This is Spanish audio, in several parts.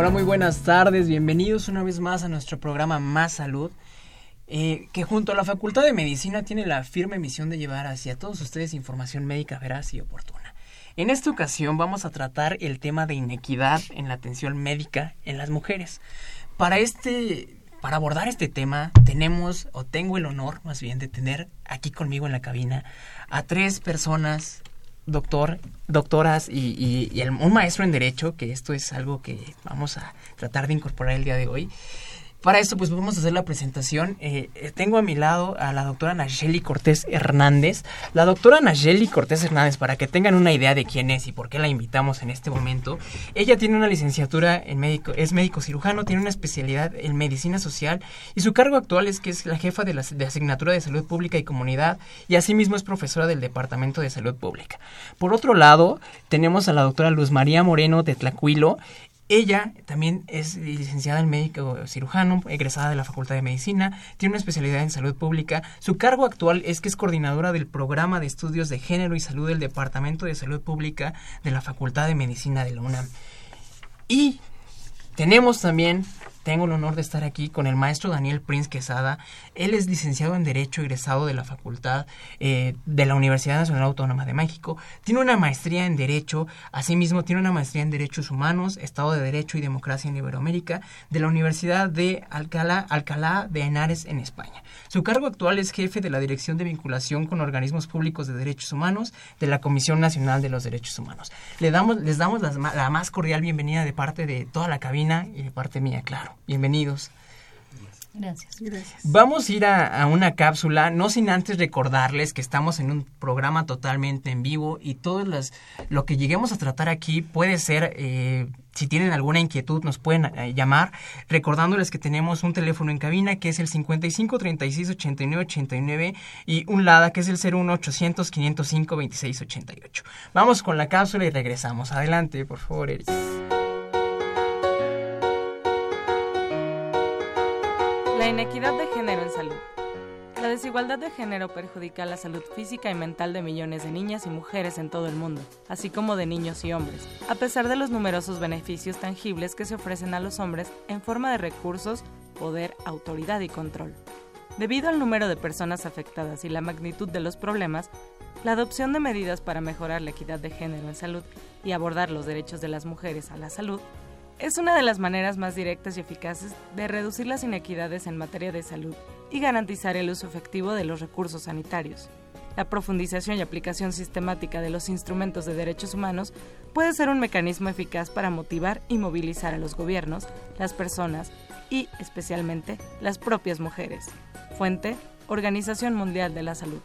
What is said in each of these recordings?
Hola, muy buenas tardes, bienvenidos una vez más a nuestro programa Más Salud, eh, que junto a la Facultad de Medicina tiene la firme misión de llevar hacia todos ustedes información médica veraz y oportuna. En esta ocasión vamos a tratar el tema de inequidad en la atención médica en las mujeres. Para este para abordar este tema tenemos o tengo el honor más bien de tener aquí conmigo en la cabina a tres personas doctor, doctoras y, un maestro en Derecho, que esto es algo que vamos a tratar de incorporar el día de hoy. Para esto, pues vamos a hacer la presentación. Eh, tengo a mi lado a la doctora Nayeli Cortés Hernández. La doctora Nayeli Cortés Hernández, para que tengan una idea de quién es y por qué la invitamos en este momento, ella tiene una licenciatura en médico, es médico cirujano, tiene una especialidad en medicina social y su cargo actual es que es la jefa de la asignatura de salud pública y comunidad y asimismo es profesora del Departamento de Salud Pública. Por otro lado, tenemos a la doctora Luz María Moreno de Tlacuilo. Ella también es licenciada en médico cirujano, egresada de la Facultad de Medicina, tiene una especialidad en salud pública. Su cargo actual es que es coordinadora del programa de estudios de género y salud del Departamento de Salud Pública de la Facultad de Medicina de la UNAM. Y tenemos también tengo el honor de estar aquí con el maestro Daniel Prince Quesada. Él es licenciado en Derecho, egresado de la Facultad eh, de la Universidad Nacional Autónoma de México. Tiene una maestría en Derecho, asimismo tiene una maestría en Derechos Humanos, Estado de Derecho y Democracia en Iberoamérica de la Universidad de Alcalá, Alcalá de Henares en España. Su cargo actual es jefe de la Dirección de Vinculación con Organismos Públicos de Derechos Humanos de la Comisión Nacional de los Derechos Humanos. Le damos, les damos la más cordial bienvenida de parte de toda la cabina y de parte mía, claro. Bienvenidos. Gracias. Gracias. Vamos a ir a, una cápsula, no sin antes recordarles que estamos en un programa totalmente en vivo y todo las, lo que lleguemos a tratar aquí puede ser, eh, si tienen alguna inquietud, nos pueden eh, llamar, recordándoles que tenemos un teléfono en cabina que es el 55 36 89 89 y un LADA que es el 01 800 505 26 88. Vamos con la cápsula y regresamos. Adelante, por favor, Eric. Inequidad de género en salud. La desigualdad de género perjudica la salud física y mental de millones de niñas y mujeres en todo el mundo, así como de niños y hombres, a pesar de los numerosos beneficios tangibles que se ofrecen a los hombres en forma de recursos, poder, autoridad y control. Debido al número de personas afectadas y la magnitud de los problemas, la adopción de medidas para mejorar la equidad de género en salud y abordar los derechos de las mujeres a la salud es una de las maneras más directas y eficaces de reducir las inequidades en materia de salud y garantizar el uso efectivo de los recursos sanitarios. La profundización y aplicación sistemática de los instrumentos de derechos humanos puede ser un mecanismo eficaz para motivar y movilizar a los gobiernos, las personas y, especialmente, las propias mujeres. Fuente, Organización Mundial de la Salud.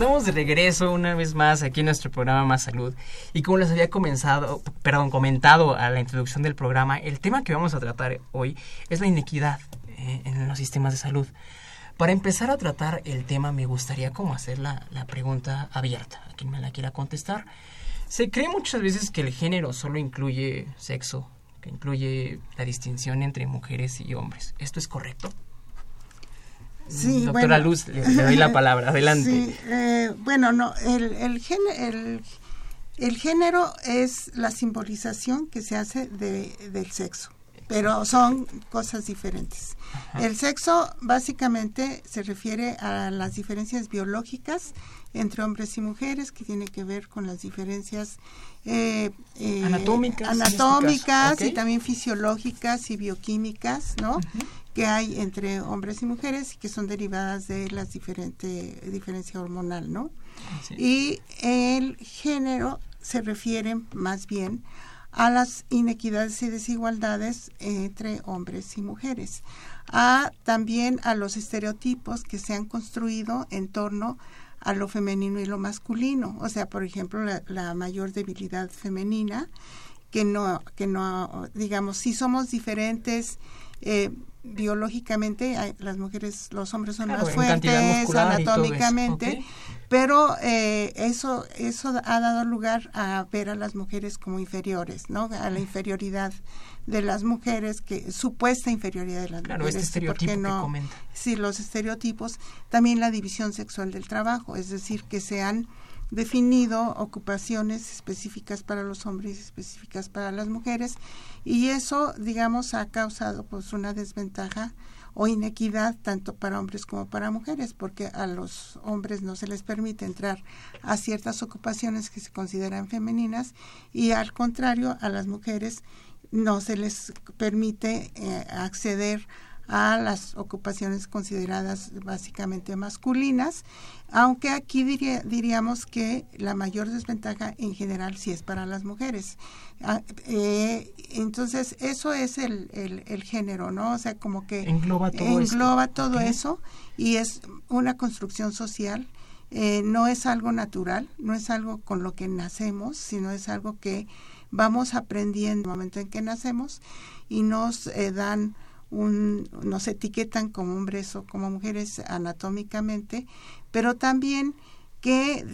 Estamos de regreso una vez más aquí en nuestro programa Más Salud y como les había comenzado, perdón, comentado a la introducción del programa, el tema que vamos a tratar hoy es la inequidad eh, en los sistemas de salud. Para empezar a tratar el tema me gustaría como hacer la, la pregunta abierta, a quien me la quiera contestar. Se cree muchas veces que el género solo incluye sexo, que incluye la distinción entre mujeres y hombres. ¿Esto es correcto? Sí, Doctora Luz, le, doy la palabra, adelante. Sí, eh, bueno, no, el, el, el, el, género es la simbolización que se hace de, del sexo. pero son cosas diferentes. El sexo básicamente se refiere a las diferencias biológicas entre hombres y mujeres, que tiene que ver con las diferencias eh, eh, anatómicas, anatómicas y también fisiológicas y bioquímicas, ¿no? Que hay entre hombres y mujeres y que son derivadas de la diferente diferencia hormonal, ¿no? Y el género se refiere más bien a las inequidades y desigualdades entre hombres y mujeres, a también a los estereotipos que se han construido en torno a lo femenino y lo masculino. O sea, por ejemplo, la, mayor debilidad femenina, que no, que no, digamos, si somos diferentes eh, biológicamente, las mujeres, los hombres son más fuertes anatómicamente, pero eh, eso, eso ha dado lugar a ver a las mujeres como inferiores, ¿no? A la inferioridad de las mujeres, que supuesta inferioridad de las claro, mujeres. Este estereotipo no, que comenta. Sí, los estereotipos, también la división sexual del trabajo, es decir, que se han definido ocupaciones específicas para los hombres y específicas para las mujeres y eso digamos ha causado pues una desventaja o inequidad tanto para hombres como para mujeres porque a los hombres no se les permite entrar a ciertas ocupaciones que se consideran femeninas y al contrario a las mujeres no se les permite eh, acceder a las ocupaciones consideradas básicamente masculinas, aunque aquí diríamos que la mayor desventaja en general sí es para las mujeres. Ah, eh, entonces, eso es el, el, género, ¿no? O sea, como que engloba todo, engloba todo eso y es una construcción social. Eh, no es algo natural, no es algo con lo que nacemos, sino es algo que vamos aprendiendo en el momento en que nacemos y nos eh, dan un, nos etiquetan como hombres o como mujeres anatómicamente, pero también que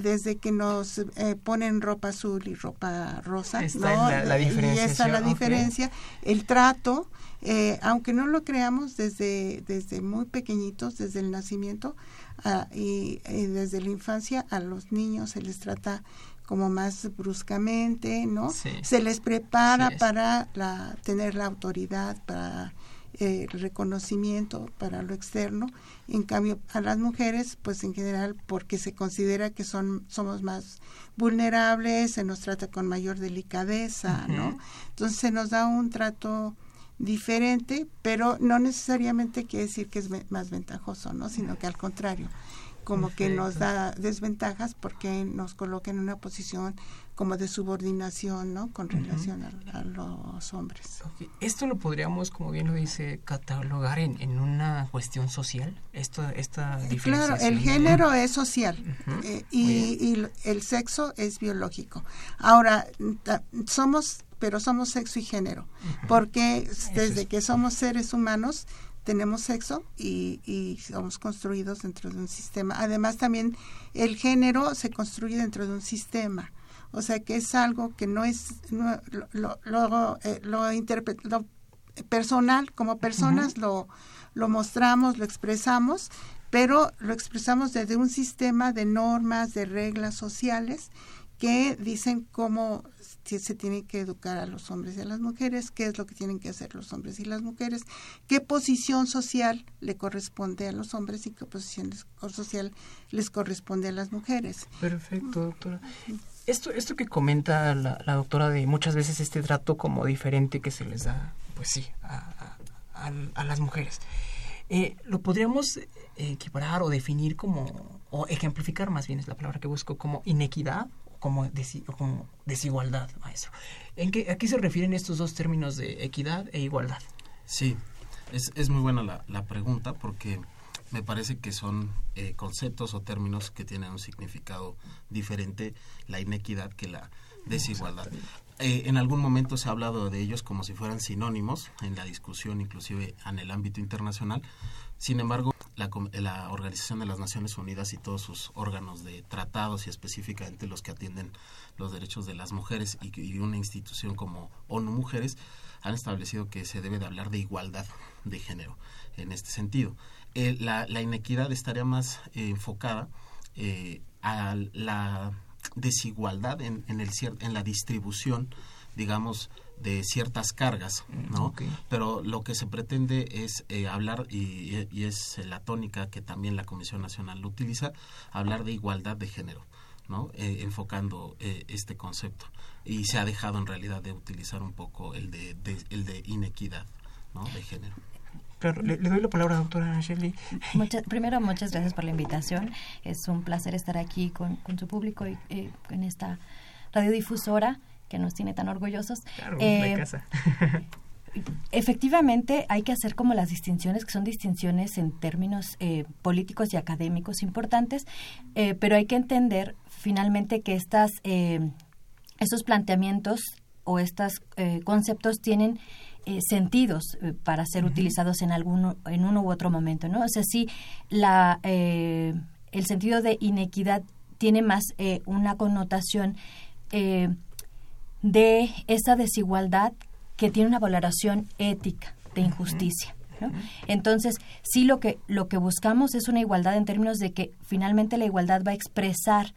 desde que nos eh, ponen ropa azul y ropa rosa, la, y esa la diferencia, el trato, eh, aunque no lo creamos desde, desde muy pequeñitos, desde el nacimiento ah, y, desde la infancia, a los niños se les trata como más bruscamente, ¿no? Se les prepara para la, tener la autoridad, para eh, el reconocimiento, para lo externo. En cambio, a las mujeres, pues en general, porque se considera que son somos más vulnerables, se nos trata con mayor delicadeza, ¿no? Entonces se nos da un trato diferente, pero no necesariamente quiere decir que es más ventajoso, ¿no? Sino que al contrario como que nos da desventajas porque nos coloca en una posición como de subordinación, ¿no? Con relación a, los hombres. Esto lo podríamos, como bien lo dice, catalogar en, en una cuestión social, esto, esta diferenciación. Claro, el género es social eh, y, el sexo es biológico. Ahora, somos, pero somos sexo y género, porque desde que somos seres humanos tenemos sexo y, somos construidos dentro de un sistema. Además, también el género se construye dentro de un sistema. O sea que es algo que no es lo, lo, eh, lo, personal, como personas lo, lo mostramos, lo expresamos, pero lo expresamos desde un sistema de normas, de reglas sociales que dicen cómo se tiene que educar a los hombres y a las mujeres, qué es lo que tienen que hacer los hombres y las mujeres, qué posición social le corresponde a los hombres y qué posición social les corresponde a las mujeres. Perfecto, doctora. Esto, esto que comenta la, doctora de muchas veces este trato como diferente que se les da, pues sí, a, las mujeres. Eh, ¿Lo podríamos equiparar o definir como, o ejemplificar más bien es la palabra que busco, como inequidad como, como desigualdad, maestro. ¿En qué, ¿A qué se refieren estos dos términos de equidad e igualdad? Sí, es, es muy buena la, la, pregunta porque me parece que son eh, conceptos o términos que tienen un significado diferente, la inequidad que la desigualdad. Eh, en algún momento se ha hablado de ellos como si fueran sinónimos en la discusión, inclusive en el ámbito internacional. Sin embargo, la, Organización de las Naciones Unidas y todos sus órganos de tratados y específicamente los que atienden los derechos de las mujeres y, una institución como ONU Mujeres han establecido que se debe de hablar de igualdad de género en este sentido. Eh, la, inequidad estaría más eh, enfocada eh, a la desigualdad en, en, el, en la distribución, digamos, de ciertas cargas, mm, ¿no? Pero lo que se pretende es eh, hablar, y, y, es la tónica que también la Comisión Nacional lo utiliza, hablar de igualdad de género, ¿no? Eh, enfocando eh, este concepto. Y se ha dejado en realidad de utilizar un poco el de, el de inequidad, ¿no? De género. Le, doy la palabra, doctora Shelley. primero, muchas gracias por la invitación. Es un placer estar aquí con, con su público y en esta radiodifusora que nos tiene tan orgullosos. Claro, eh, casa. efectivamente hay que hacer como las distinciones, que son distinciones en términos eh, políticos y académicos importantes, eh, pero hay que entender finalmente que estas, estos planteamientos o estos conceptos tienen sentidos para ser utilizados en alguno en uno u otro momento no o sea sí la el sentido de inequidad tiene más una connotación de esa desigualdad que tiene una valoración ética de injusticia. Entonces, sí lo que, lo que buscamos es una igualdad en términos de que finalmente la igualdad va a expresar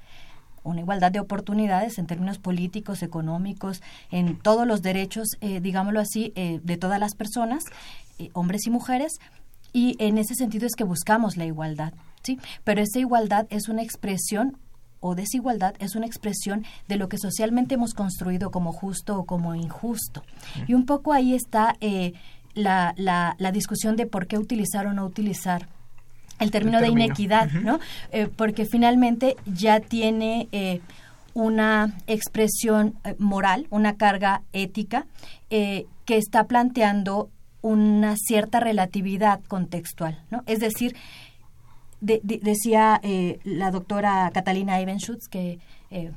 una igualdad de oportunidades en términos políticos, económicos, en todos los derechos, eh, digámoslo así, eh, de todas las personas, eh, hombres y mujeres, y en ese sentido es que buscamos la igualdad, ¿sí? Pero esa igualdad es una expresión o desigualdad es una expresión de lo que socialmente hemos construido como justo o como injusto. Y un poco ahí está eh, la, la, discusión de por qué utilizar o no utilizar el término, de inequidad, ¿no? Eh, porque finalmente ya tiene eh, una expresión moral, una carga ética que está planteando una cierta relatividad contextual, ¿no? Es decir, decía eh, la doctora Catalina Evenschutz, que eh,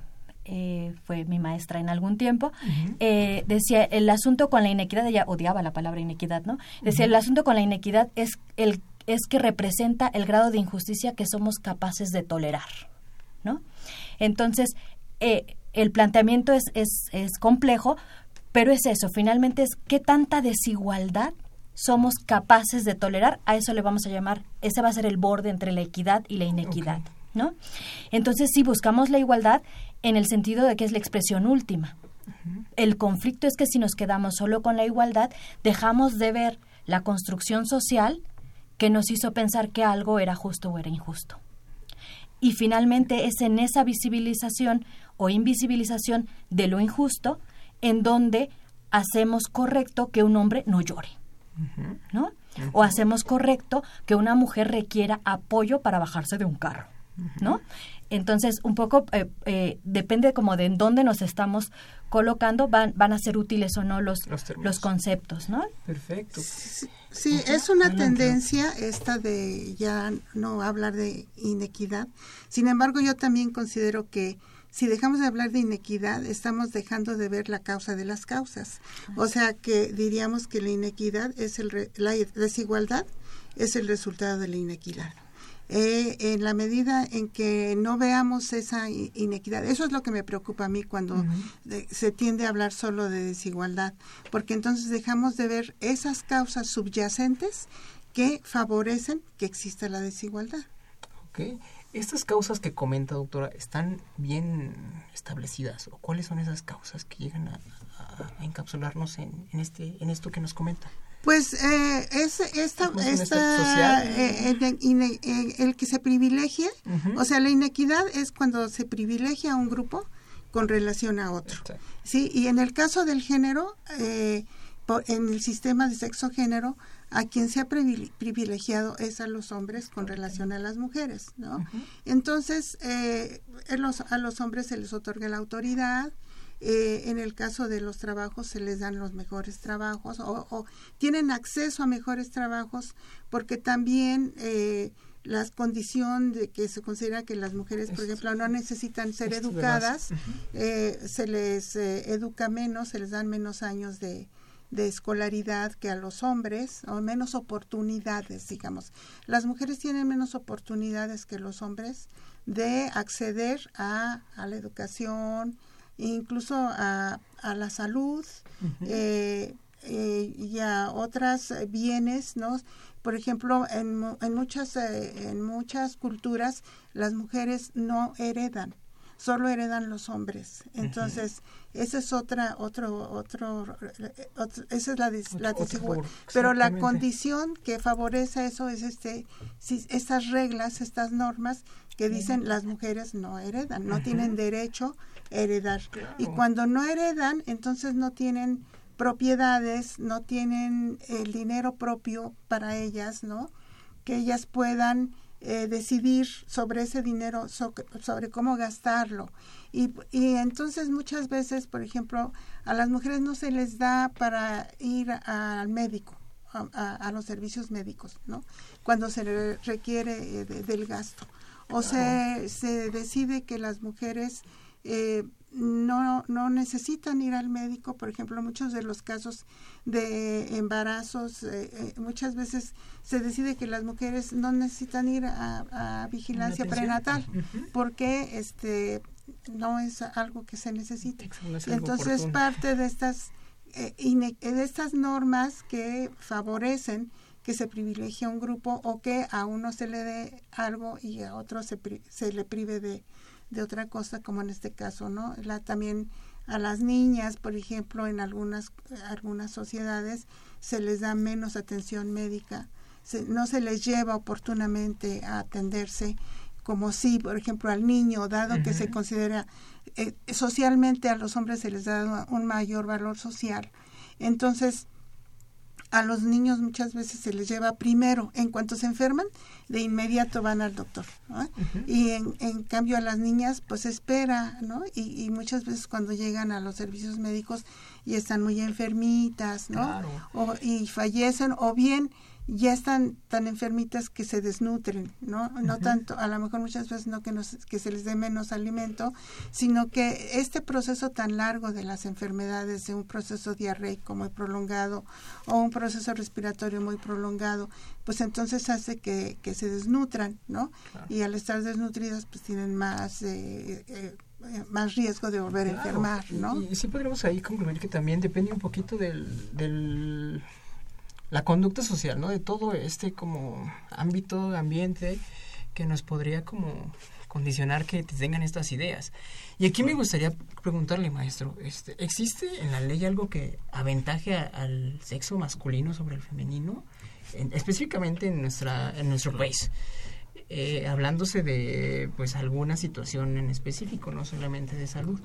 eh, fue mi maestra en algún tiempo, decía, el asunto con la inequidad, ella odiaba la palabra inequidad, ¿no? Decía, el asunto con la inequidad es, el, es que representa el grado de injusticia que somos capaces de tolerar, ¿no? Entonces, el planteamiento es, es, es complejo, pero es eso, finalmente es qué tanta desigualdad somos capaces de tolerar, a eso le vamos a llamar, ese va a ser el borde entre la equidad y la inequidad, ¿no? Entonces, si buscamos la igualdad en el sentido de que es la expresión última. El conflicto es que si nos quedamos solo con la igualdad, dejamos de ver la construcción social que nos hizo pensar que algo era justo o era injusto. Y finalmente es en esa visibilización o invisibilización de lo injusto en donde hacemos correcto que un hombre no llore. ¿No? O hacemos correcto que una mujer requiera apoyo para bajarse de un carro, ¿no? Entonces, un poco eh, eh, depende como de en dónde nos estamos colocando, van, van a ser útiles o no los, los, conceptos, ¿no? Perfecto. Sí, es una tendencia esta de ya no hablar de inequidad. Sin embargo, yo también considero que si dejamos de hablar de inequidad, estamos dejando de ver la causa de las causas. O sea que diríamos que la inequidad es el la desigualdad es el resultado de la inequidad. Eh, en la medida en que no veamos esa inequidad, eso es lo que me preocupa a mí cuando se tiende a hablar solo de desigualdad, porque entonces dejamos de ver esas causas subyacentes que favorecen que exista la desigualdad. Okay. ¿Estas causas que comenta, doctora, están bien establecidas? ¿O cuáles son esas causas que llegan a, encapsularnos en, este, en esto que nos comenta? Pues eh, es esta, esta eh, eh, el, que se privilegia, o sea, la inequidad es cuando se privilegia a un grupo con relación a otro. Sí, y en el caso del género, en el sistema de sexo género, a quien se ha privilegiado es a los hombres con relación a las mujeres, ¿no? Entonces, eh, a los hombres se les otorga la autoridad, eh, en el caso de los trabajos se les dan los mejores trabajos o, tienen acceso a mejores trabajos porque también eh, la condición de que se considera que las mujeres, por ejemplo, no necesitan ser educadas, se les educa menos, se les dan menos años de, de escolaridad que a los hombres, o menos oportunidades, digamos. Las mujeres tienen menos oportunidades que los hombres de acceder a, la educación, incluso a, la salud eh, eh, y a otros bienes, ¿no? Por ejemplo, en, en muchas, eh, en muchas culturas las mujeres no heredan solo heredan los hombres. Entonces, esa es otra, otro, otro, esa es la, la desigualdad. Pero la condición que favorece eso es este, si, estas reglas, estas normas que dicen las mujeres no heredan, no tienen derecho a heredar. Y cuando no heredan, entonces no tienen propiedades, no tienen el dinero propio para ellas, ¿no? Que ellas puedan eh, decidir sobre ese dinero, sobre cómo gastarlo. Y, y, entonces muchas veces, por ejemplo, a las mujeres no se les da para ir al médico, a, los servicios médicos, ¿no? Cuando se requiere eh, del gasto. O se, se decide que las mujeres eh, no, no necesitan ir al médico, por ejemplo, muchos de los casos de embarazos, eh, eh, muchas veces se decide que las mujeres no necesitan ir a, vigilancia prenatal, porque este no es algo que se necesite. Entonces, parte de estas, eh, de estas normas que favorecen que se privilegie a un grupo o que a uno se le dé algo y a otro se, se le prive de, de otra cosa, como en este caso, ¿no? La, también a las niñas, por ejemplo, en algunas, algunas sociedades se les da menos atención médica, no se les lleva oportunamente a atenderse como si, por ejemplo, al niño, dado que se considera eh, socialmente a los hombres se les da un mayor valor social. Entonces, a los niños muchas veces se les lleva primero, en cuanto se enferman, de inmediato van al doctor. Y en, en, cambio a las niñas, pues espera, ¿no? Y, y, muchas veces cuando llegan a los servicios médicos y están muy enfermitas, ¿no? O, y fallecen, o bien ya están tan enfermitas que se desnutren, ¿no? No tanto, a lo mejor muchas veces no que, nos, que se les dé menos alimento, sino que este proceso tan largo de las enfermedades, de un proceso diarreico muy prolongado o un proceso respiratorio muy prolongado, pues entonces hace que, que se desnutran, ¿no? Y al estar desnutridas, pues tienen más... Eh, eh, más riesgo de volver a enfermar, ¿no? Y, y, sí podríamos ahí concluir que también depende un poquito del, del la conducta social, ¿no? De todo este como ámbito, ambiente que nos podría como condicionar que tengan estas ideas. Y aquí me gustaría preguntarle, maestro, este, ¿existe en la ley algo que aventaje al sexo masculino sobre el femenino? específicamente en nuestra en nuestro país. Eh, hablándose de pues alguna situación en específico, no solamente de salud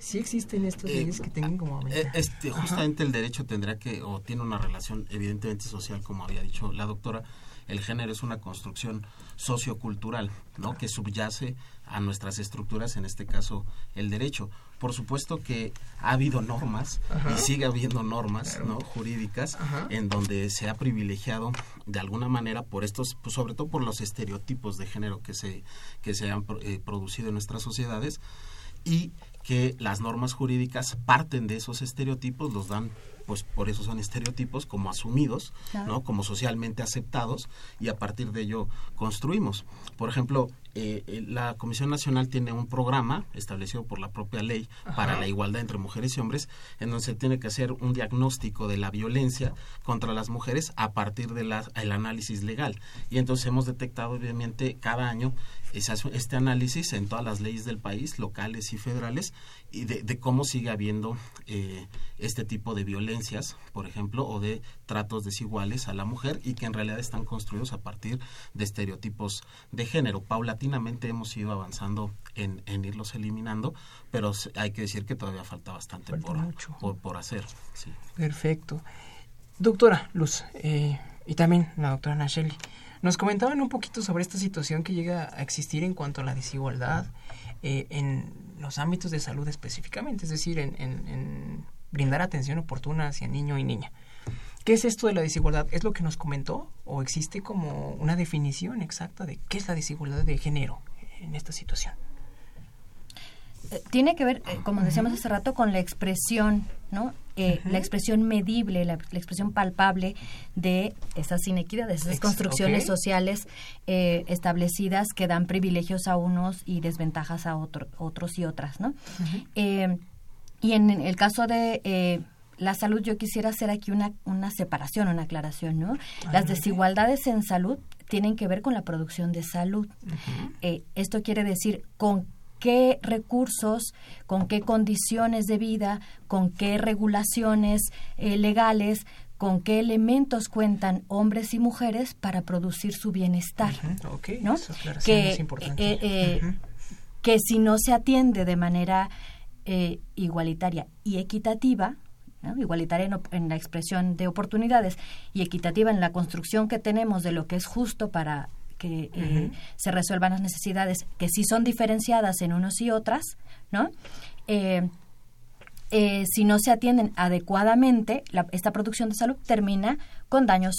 sí existen estas eh, leyes que tengan como eh, este justamente el derecho tendrá que o tiene una relación evidentemente social como había dicho la doctora el género es una construcción sociocultural no que subyace a nuestras estructuras en este caso el derecho. Por supuesto que ha habido normas y sigue habiendo normas no jurídicas en donde se ha privilegiado de alguna manera por estos pues, sobre todo por los estereotipos de género que se que se han eh, producido en nuestras sociedades. Y que las normas jurídicas parten de esos estereotipos, los dan pues por eso son estereotipos como asumidos, ¿no? Como socialmente aceptados y a partir de ello construimos. Por ejemplo, eh, eh, la Comisión Nacional tiene un programa establecido por la propia ley para la igualdad entre mujeres y hombres, en donde se tiene que hacer un diagnóstico de la violencia contra las mujeres a partir del análisis legal. Y entonces hemos detectado, obviamente, cada año este análisis en todas las leyes del país, locales y federales, y de, cómo sigue habiendo eh, este tipo de violencias, por ejemplo, o de tratos desiguales a la mujer y que en realidad están construidos a partir de estereotipos de género. Paulatinamente hemos ido avanzando en, irlos eliminando, pero hay que decir que todavía falta bastante por, por, hacer. Perfecto. Doctora Luz, eh, y también la doctora Nacheli. Nos comentaban un poquito sobre esta situación que llega a existir en cuanto a la desigualdad eh, en los ámbitos de salud específicamente, es decir, en, brindar atención oportuna hacia niño y niña. ¿Qué es esto de la desigualdad? ¿Es lo que nos comentó o existe como una definición exacta de qué es la desigualdad de género en esta situación? Eh, tiene que ver, eh, como decíamos hace rato, con la expresión, ¿no? Eh, la expresión medible, la, expresión palpable de esas inequidades, esas construcciones sociales establecidas que dan privilegios a unos y desventajas a otros y otras, ¿no? y en el caso de la salud, yo quisiera hacer aquí una, una separación, una aclaración, ¿no? Las desigualdades en salud tienen que ver con la producción de salud. esto quiere decir con qué recursos, con qué condiciones de vida, con qué regulaciones eh, legales, con qué elementos cuentan hombres y mujeres para producir su bienestar. ¿no? que, es eh, eh, que si no se atiende de manera igualitaria y equitativa, igualitaria en, la expresión de oportunidades y equitativa en la construcción que tenemos de lo que es justo para que eh, se resuelvan las necesidades que sí son diferenciadas en unos y otras, ¿no? Eh, eh, si no se atienden adecuadamente, esta producción de salud termina con daños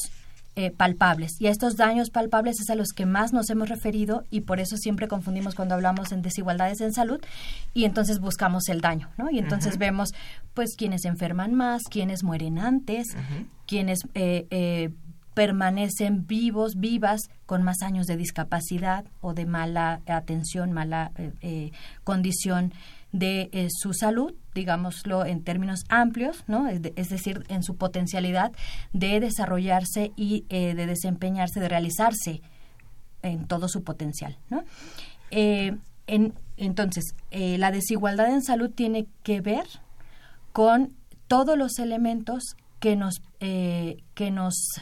palpables. Y a estos daños palpables es a los que más nos hemos referido y por eso siempre confundimos cuando hablamos en desigualdades en salud y entonces buscamos el daño, ¿no? Y entonces vemos, pues, quienes enferman más, quienes mueren antes, quienes permanecen vivos, vivas, con más años de discapacidad o de mala atención, mala eh, eh, condición de eh, su salud, digámoslo en términos amplios, ¿no? Es, decir, en su potencialidad de desarrollarse y de desempeñarse, de realizarse en todo su potencial, ¿no? En, entonces, la desigualdad en salud tiene que ver con todos los elementos que nos, que nos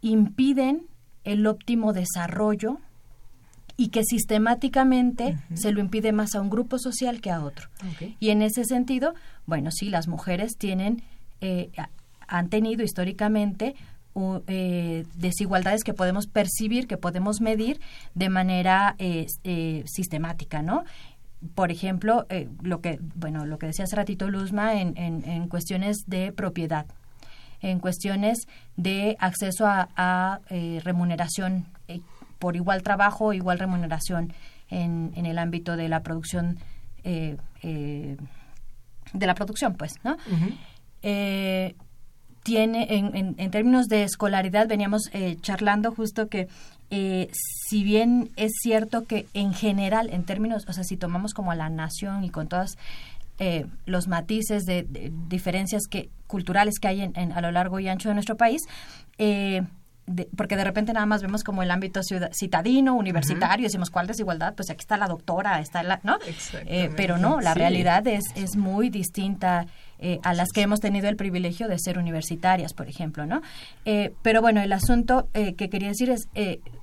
impiden el óptimo desarrollo y que sistemáticamente se lo impide más a un grupo social que a otro. Y en ese sentido, bueno, sí, las mujeres tienen, eh, han tenido históricamente eh, desigualdades que podemos percibir, que podemos medir de manera eh, sistemática, ¿no? Por ejemplo, lo que bueno, lo que decía hace ratito Luzma en, en cuestiones de propiedad, en cuestiones de acceso a, eh, remuneración eh, por igual trabajo, igual remuneración en, en el ámbito de la producción eh, de la producción, pues, ¿no? tiene, en, en, términos de escolaridad, veníamos charlando justo que si bien es cierto que en general, en términos, o sea, si tomamos como a la nación y con todas eh, los matices de, diferencias que culturales que hay en, a lo largo y ancho de nuestro país. Eh, porque de repente nada más vemos como el ámbito citadino, universitario, decimos cuál desigualdad, pues aquí está la doctora, está la, ¿no? Eh, pero no, la realidad es, es muy distinta eh, a las que hemos tenido el privilegio de ser universitarias, por ejemplo, ¿no? Eh, pero bueno, el asunto eh, que quería decir es,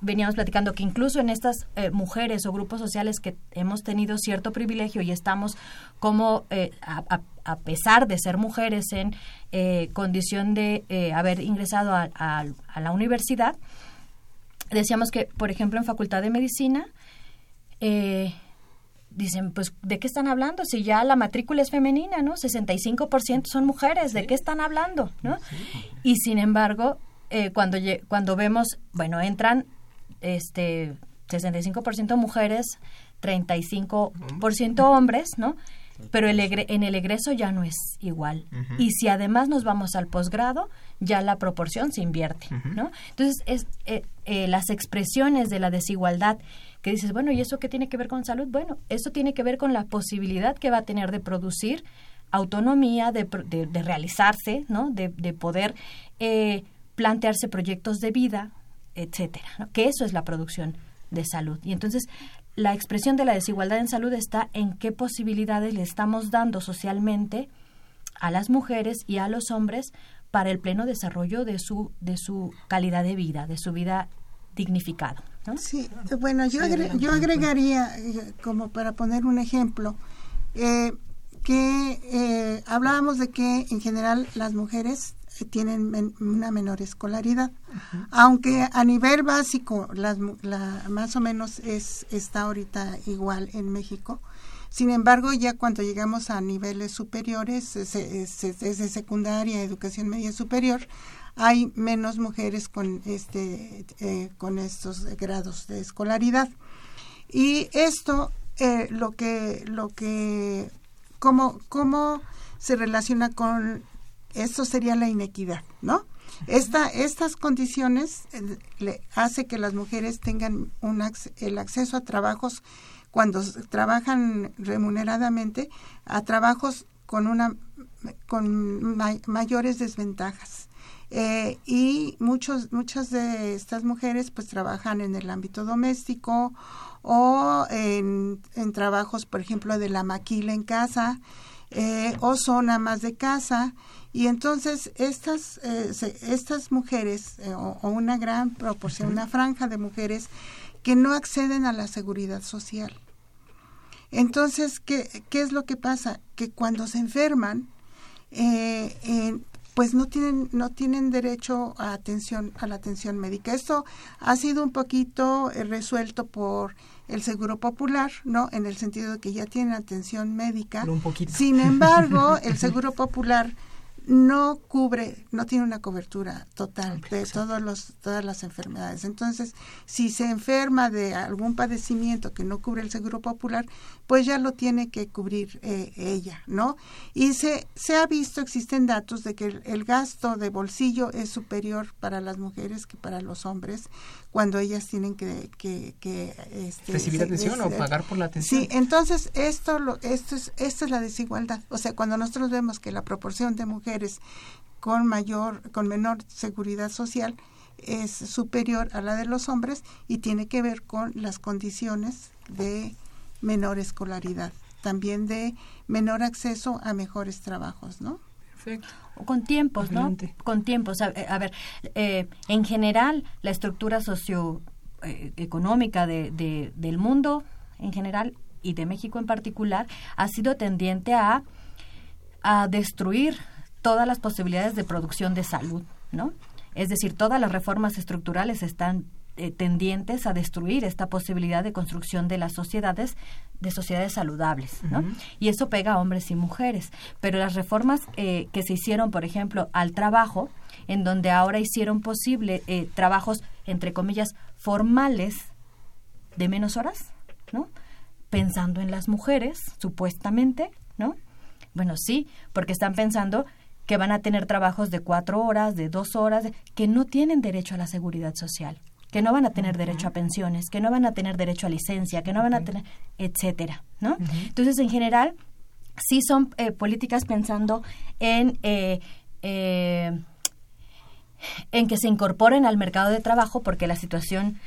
veníamos platicando que incluso en estas mujeres o grupos sociales que hemos tenido cierto privilegio y estamos como, a, pesar de ser mujeres en condición de haber ingresado a, a la universidad, decíamos que, por ejemplo, en Facultad de Medicina, eh, dicen, pues, ¿de qué están hablando? Si ya la matrícula es femenina, ¿no? 65% son mujeres, ¿de qué están hablando? ¿no? Y sin embargo, eh, cuando, cuando vemos, bueno, entran este 65% mujeres, 35% hombres, ¿no? Pero el en el egreso ya no es igual. Y si además nos vamos al posgrado, ya la proporción se invierte, ¿no? Entonces, es, eh, eh, las expresiones de la desigualdad que dices, bueno, ¿y eso qué tiene que ver con salud? Bueno, eso tiene que ver con la posibilidad que va a tener de producir autonomía, de, de, realizarse, ¿no? De, de poder eh, plantearse proyectos de vida, etcétera, ¿no? que eso es la producción de salud. Y entonces la expresión de la desigualdad en salud está en qué posibilidades le estamos dando socialmente a las mujeres y a los hombres para el pleno desarrollo de su de su calidad de vida, de su vida dignificada. Sí, bueno, yo, yo agregaría, eh, como para poner un ejemplo, eh, que eh, hablábamos de que en general las mujeres tienen una menor escolaridad, aunque a nivel básico las, la, más o menos es está ahorita igual en México. Sin embargo, ya cuando llegamos a niveles superiores, desde secundaria, educación media superior, hay menos mujeres con este eh, con estos grados de escolaridad. Y esto eh, lo que lo que cómo cómo se relaciona con esto sería la inequidad no esta estas condiciones le hace que las mujeres tengan el acceso a trabajos cuando trabajan remuneradamente a trabajos con una con mayores desventajas Eh, y muchos, muchas de estas mujeres pues trabajan en el ámbito doméstico o en, en trabajos, por ejemplo, de la maquila en casa eh, o son amas de casa. Y entonces estas, eh, estas mujeres, o, o, una gran proporción, una franja de mujeres que no acceden a la seguridad social. Entonces, ¿qué, qué es lo que pasa? Que cuando se enferman, eh, pues no tienen no tienen derecho a atención a la atención médica. Esto ha sido un poquito eh, resuelto por el Seguro Popular, ¿no? En el sentido de que ya tienen atención médica. Un poquito. Sin embargo, el Seguro Popular no cubre, no tiene una cobertura total de todos los, todas las enfermedades. Entonces, si se enferma de algún padecimiento que no cubre el Seguro Popular, pues ya lo tiene que cubrir eh, ella, ¿no? Y se, se ha visto, existen datos de que el, gasto de bolsillo es superior para las mujeres que para los hombres cuando ellas tienen que, que, este, recibir atención o pagar por la atención. Sí, entonces esto lo esto es esto es la desigualdad. O sea, cuando nosotros vemos que la proporción de mujeres con mayor con menor seguridad social es superior a la de los hombres y tiene que ver con las condiciones de menor escolaridad, también de menor acceso a mejores trabajos, ¿no? Perfecto. Con tiempos, ¿no? Con tiempos. A, ver, eh, en general, la estructura socioeconómica eh, de, del mundo en general y de México en particular ha sido tendiente a, a destruir todas las posibilidades de producción de salud, ¿no? Es decir, todas las reformas estructurales están eh, tendientes a destruir esta posibilidad de construcción de las sociedades, de sociedades saludables, ¿no? Y eso pega a hombres y mujeres. Pero las reformas eh, que se hicieron, por ejemplo, al trabajo, en donde ahora hicieron posible eh, trabajos, entre comillas, formales de menos horas, ¿no? Pensando en las mujeres, supuestamente, ¿no? Bueno, sí, porque están pensando que van a tener trabajos de cuatro horas, de dos horas, que no tienen derecho a la seguridad social que no van a tener derecho a pensiones, que no van a tener derecho a licencia, que no van a tener, etcétera, ¿no? Entonces, en general, sí son eh, políticas pensando en eh, eh, en que se incorporen al mercado de trabajo, porque la situación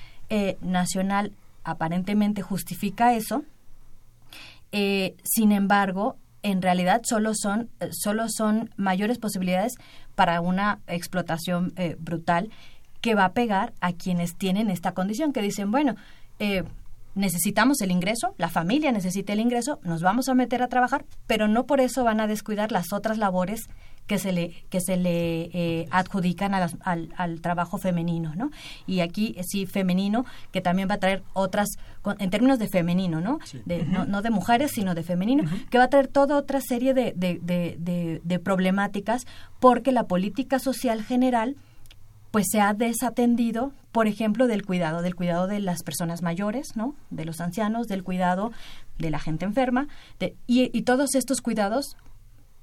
nacional aparentemente justifica eso. sin embargo, en realidad solo son solo son mayores posibilidades para una explotación brutal que va a pegar a quienes tienen esta condición, que dicen, bueno, eh, necesitamos el ingreso, la familia necesita el ingreso, nos vamos a meter a trabajar, pero no por eso van a descuidar las otras labores que se le que se le eh, adjudican al, al, trabajo femenino, ¿no? Y aquí eh, sí femenino que también va a traer otras en términos de femenino, ¿no? De, no, de mujeres sino de femenino que va a traer toda otra serie de, de, de problemáticas porque la política social general pues se ha desatendido, por ejemplo, del cuidado, del cuidado de las personas mayores, ¿no? De los ancianos, del cuidado de la gente enferma, y, todos estos cuidados,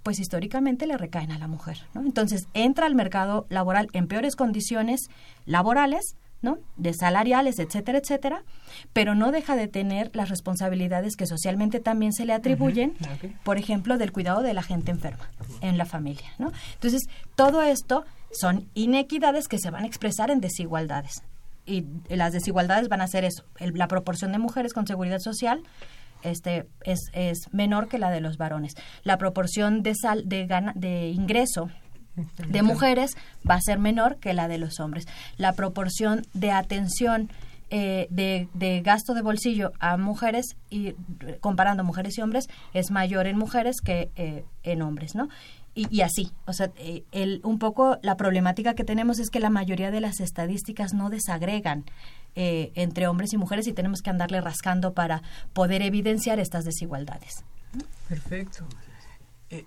pues históricamente le recaen a la mujer, ¿no? Entonces entra al mercado laboral en peores condiciones laborales, ¿no? De salariales, etcétera, etcétera, pero no deja de tener las responsabilidades que socialmente también se le atribuyen, por ejemplo, del cuidado de la gente enferma en la familia, ¿no? Entonces, todo esto son inequidades que se van a expresar en desigualdades. Y las desigualdades van a ser eso, la proporción de mujeres con seguridad social este es, es menor que la de los varones. La proporción de sal, de, gana, de ingreso de mujeres va a ser menor que la de los hombres. La proporción de atención eh, de, de, gasto de bolsillo a mujeres y comparando mujeres y hombres es mayor en mujeres que eh, en hombres, ¿no? y, así. O sea, eh, el, un poco la problemática que tenemos es que la mayoría de las estadísticas no desagregan eh, entre hombres y mujeres y tenemos que andarle rascando para poder evidenciar estas desigualdades. Perfecto.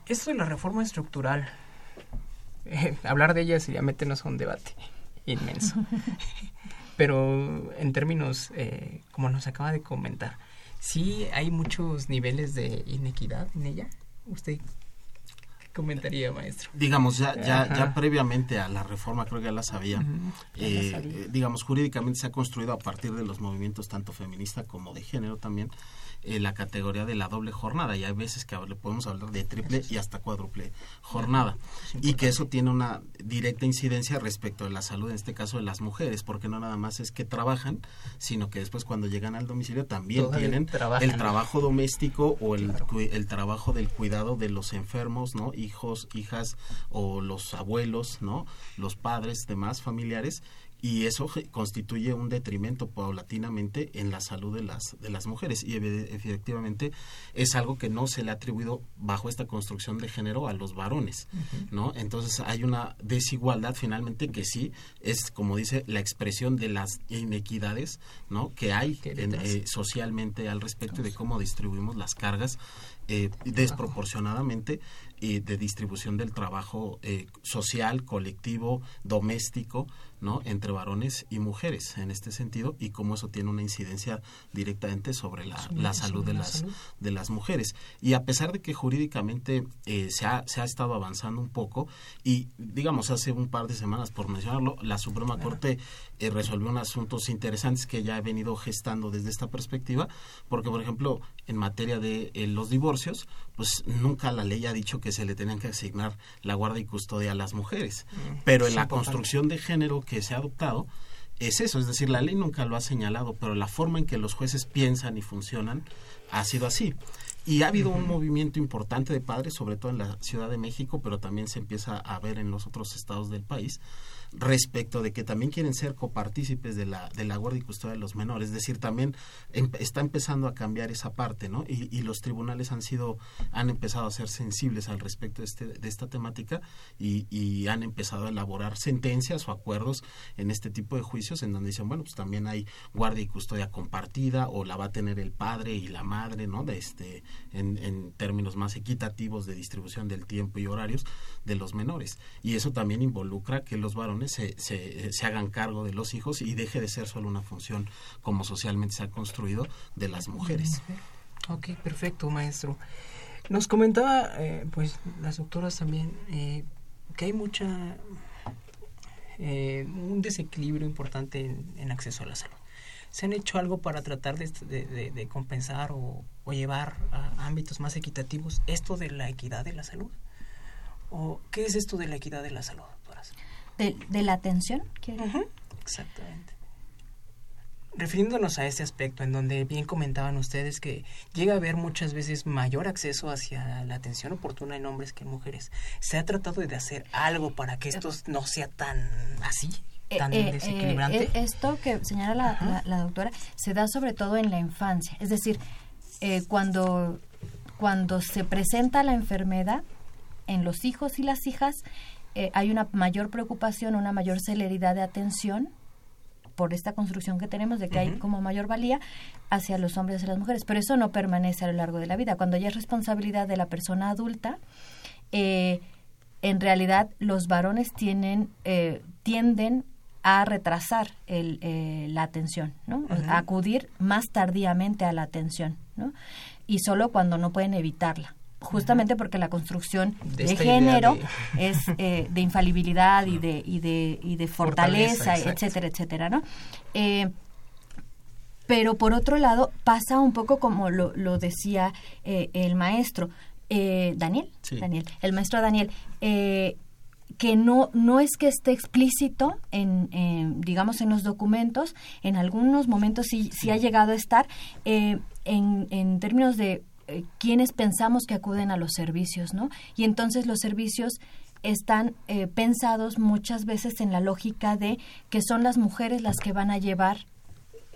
Esto de la reforma estructural, hablar de ella sería meternos a un debate inmenso. Pero en términos, como nos acaba de comentar, sí hay muchos niveles de inequidad en ella. ¿Usted comentaría, maestro? Digamos, ya, ya, ya previamente a la reforma, creo que ya la sabía, eh, digamos, jurídicamente se ha construido a partir de los movimientos tanto feminista como de género también, eh, la categoría de la doble jornada y hay veces que le podemos hablar de triple y hasta cuádruple jornada y que eso tiene una directa incidencia respecto de la salud en este caso de las mujeres porque no nada más es que trabajan sino que después cuando llegan al domicilio también tienen el trabajo doméstico o el, el trabajo del cuidado de los enfermos no hijos hijas o los abuelos no los padres demás familiares y eso constituye un detrimento paulatinamente en la salud de las de las mujeres. Y efectivamente es algo que no se le ha atribuido bajo esta construcción de género a los varones no entonces hay una desigualdad finalmente que sí es como dice la expresión de las inequidades no que hay eh, socialmente al respecto de cómo distribuimos las cargas eh, desproporcionadamente y de distribución del trabajo eh, social, colectivo, doméstico, ¿no? entre varones y mujeres en este sentido y cómo eso tiene una incidencia directamente sobre la, la salud de las de las mujeres y a pesar de que jurídicamente eh, se, ha, se ha estado avanzando un poco y digamos hace un par de semanas por mencionarlo la Suprema Corte eh, resolvió unos asuntos interesantes que ya he venido gestando desde esta perspectiva porque por ejemplo en materia de los divorcios pues nunca la ley ha dicho que se le tenían que asignar la guardia y custodia a las mujeres. Mm, pero en la construcción de género que se ha adoptado, es eso, es decir, la ley nunca lo ha señalado, pero la forma en que los jueces piensan y funcionan ha sido así. Y ha habido un movimiento importante de padres, sobre todo en la Ciudad de México, pero también se empieza a ver en los otros estados del país, respecto de que también quieren ser copartícipes de la, de la guardia y custodia de los menores. Es decir, también em, está empezando a cambiar esa parte, ¿no? Y, y, los tribunales han sido, han empezado a ser sensibles al respecto de, este, de esta temática y, y, han empezado a elaborar sentencias o acuerdos en este tipo de juicios en donde dicen, bueno, pues también hay guardia y custodia compartida o la va a tener el padre y la madre, ¿no? De este, en, en términos más equitativos de distribución del tiempo y horarios de los menores. Y eso también involucra que los varones se, se, hagan cargo de los hijos y deje de ser solo una función como socialmente se ha construido de las mujeres. Ok, perfecto, maestro. Nos comentaba, eh, pues, las doctoras también, eh, que hay mucha, eh, un desequilibrio importante en, acceso a la salud. ¿Se han hecho algo para tratar de, de, compensar o, o, llevar a ámbitos más equitativos esto de la equidad de la salud? ¿O qué es esto de la equidad de la salud? de, la atención. Exactamente. Refiriéndonos a este aspecto, en donde bien comentaban ustedes que llega a haber muchas veces mayor acceso hacia la atención oportuna en hombres que en mujeres, ¿se ha tratado de hacer algo para que esto no sea tan así? Eh, tan eh, desequilibrante. Eh, esto que señala la, doctora se da sobre todo en la infancia, es decir, cuando, cuando se presenta la enfermedad en los hijos y las hijas, eh, hay una mayor preocupación, una mayor celeridad de atención por esta construcción que tenemos de que hay como mayor valía hacia los hombres y las mujeres, pero eso no permanece a lo largo de la vida. Cuando ya es responsabilidad de la persona adulta, eh, en realidad los varones tienen, eh, tienden a retrasar el, la atención, ¿no? a acudir más tardíamente a la atención, ¿no? y solo cuando no pueden evitarla justamente porque la construcción de, género es eh, de infalibilidad y de y de, y de fortaleza, etcétera etcétera no eh, pero por otro lado pasa un poco como lo, lo decía eh, el maestro Daniel Daniel el maestro Daniel que no no es que esté explícito en, digamos en los documentos en algunos momentos sí, sí ha llegado a estar en, en términos de eh, quienes pensamos que acuden a los servicios, ¿no? Y entonces los servicios están eh, pensados muchas veces en la lógica de que son las mujeres las que van a llevar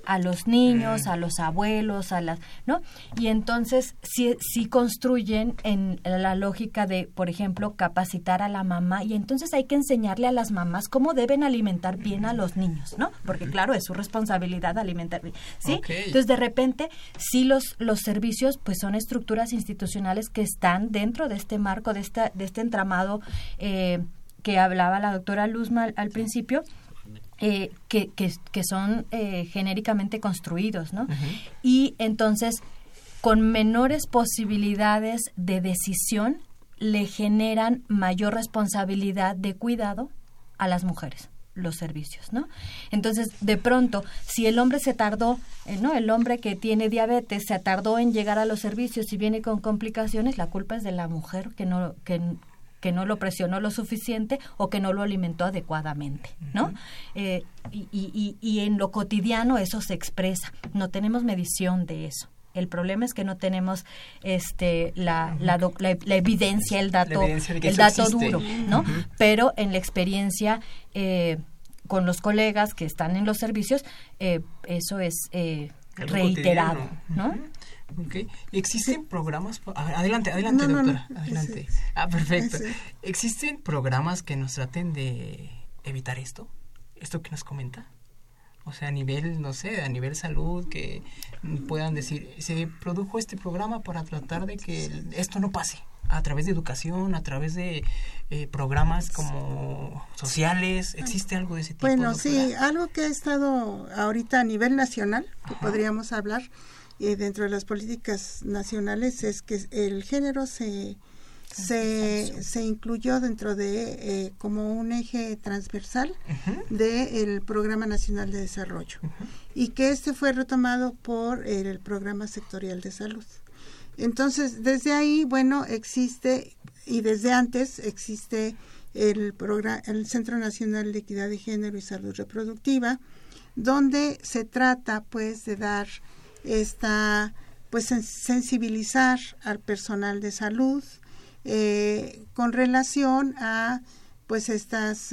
a los niños, a los abuelos, a las, ¿no? Y entonces sí, sí construyen en la lógica de, por ejemplo, capacitar a la mamá y entonces hay que enseñarle a las mamás cómo deben alimentar bien a los niños, ¿no? Porque claro, es su responsabilidad alimentar bien, ¿sí? Entonces de repente sí los los servicios pues son estructuras institucionales que están dentro de este marco de esta de este entramado eh, que hablaba la doctora Luzma al principio eh, que, que, son eh, genéricamente construidos, ¿no? Y entonces, con menores posibilidades de decisión, le generan mayor responsabilidad de cuidado a las mujeres los servicios, ¿no? Entonces, de pronto, si el hombre se tardó, eh, ¿no? El hombre que tiene diabetes se tardó en llegar a los servicios y viene con complicaciones, la culpa es de la mujer que no que, que no lo presionó lo suficiente o que no lo alimentó adecuadamente, ¿no? Eh, y, y, y en lo cotidiano eso se expresa, no tenemos medición de eso. El problema es que no tenemos este la, la, la, evidencia, el dato, el dato duro, ¿no? Pero en la experiencia eh, con los colegas que están en los servicios, eh, eso es eh, reiterado, ¿no? Okay. ¿Existen programas? adelante, adelante, doctora. adelante. Ah, perfecto. ¿Existen programas que nos traten de evitar esto? ¿Esto que nos comenta? O sea, a nivel, no sé, a nivel salud, que puedan decir, se produjo este programa para tratar de que esto no pase, a través de educación, a través de eh, programas como sociales, ¿existe algo de ese tipo? Bueno, sí, algo que ha estado ahorita a nivel nacional, que podríamos hablar eh, dentro de las políticas nacionales, es que el género se se, se incluyó dentro de eh, como un eje transversal del Programa Nacional de Desarrollo. Y que este fue retomado por el Programa Sectorial de Salud. Entonces, desde ahí, bueno, existe y desde antes existe el, programa, el Centro Nacional de Equidad de Género y Salud Reproductiva, donde se trata pues de dar esta pues sensibilizar al personal de salud, eh, con relación a pues estas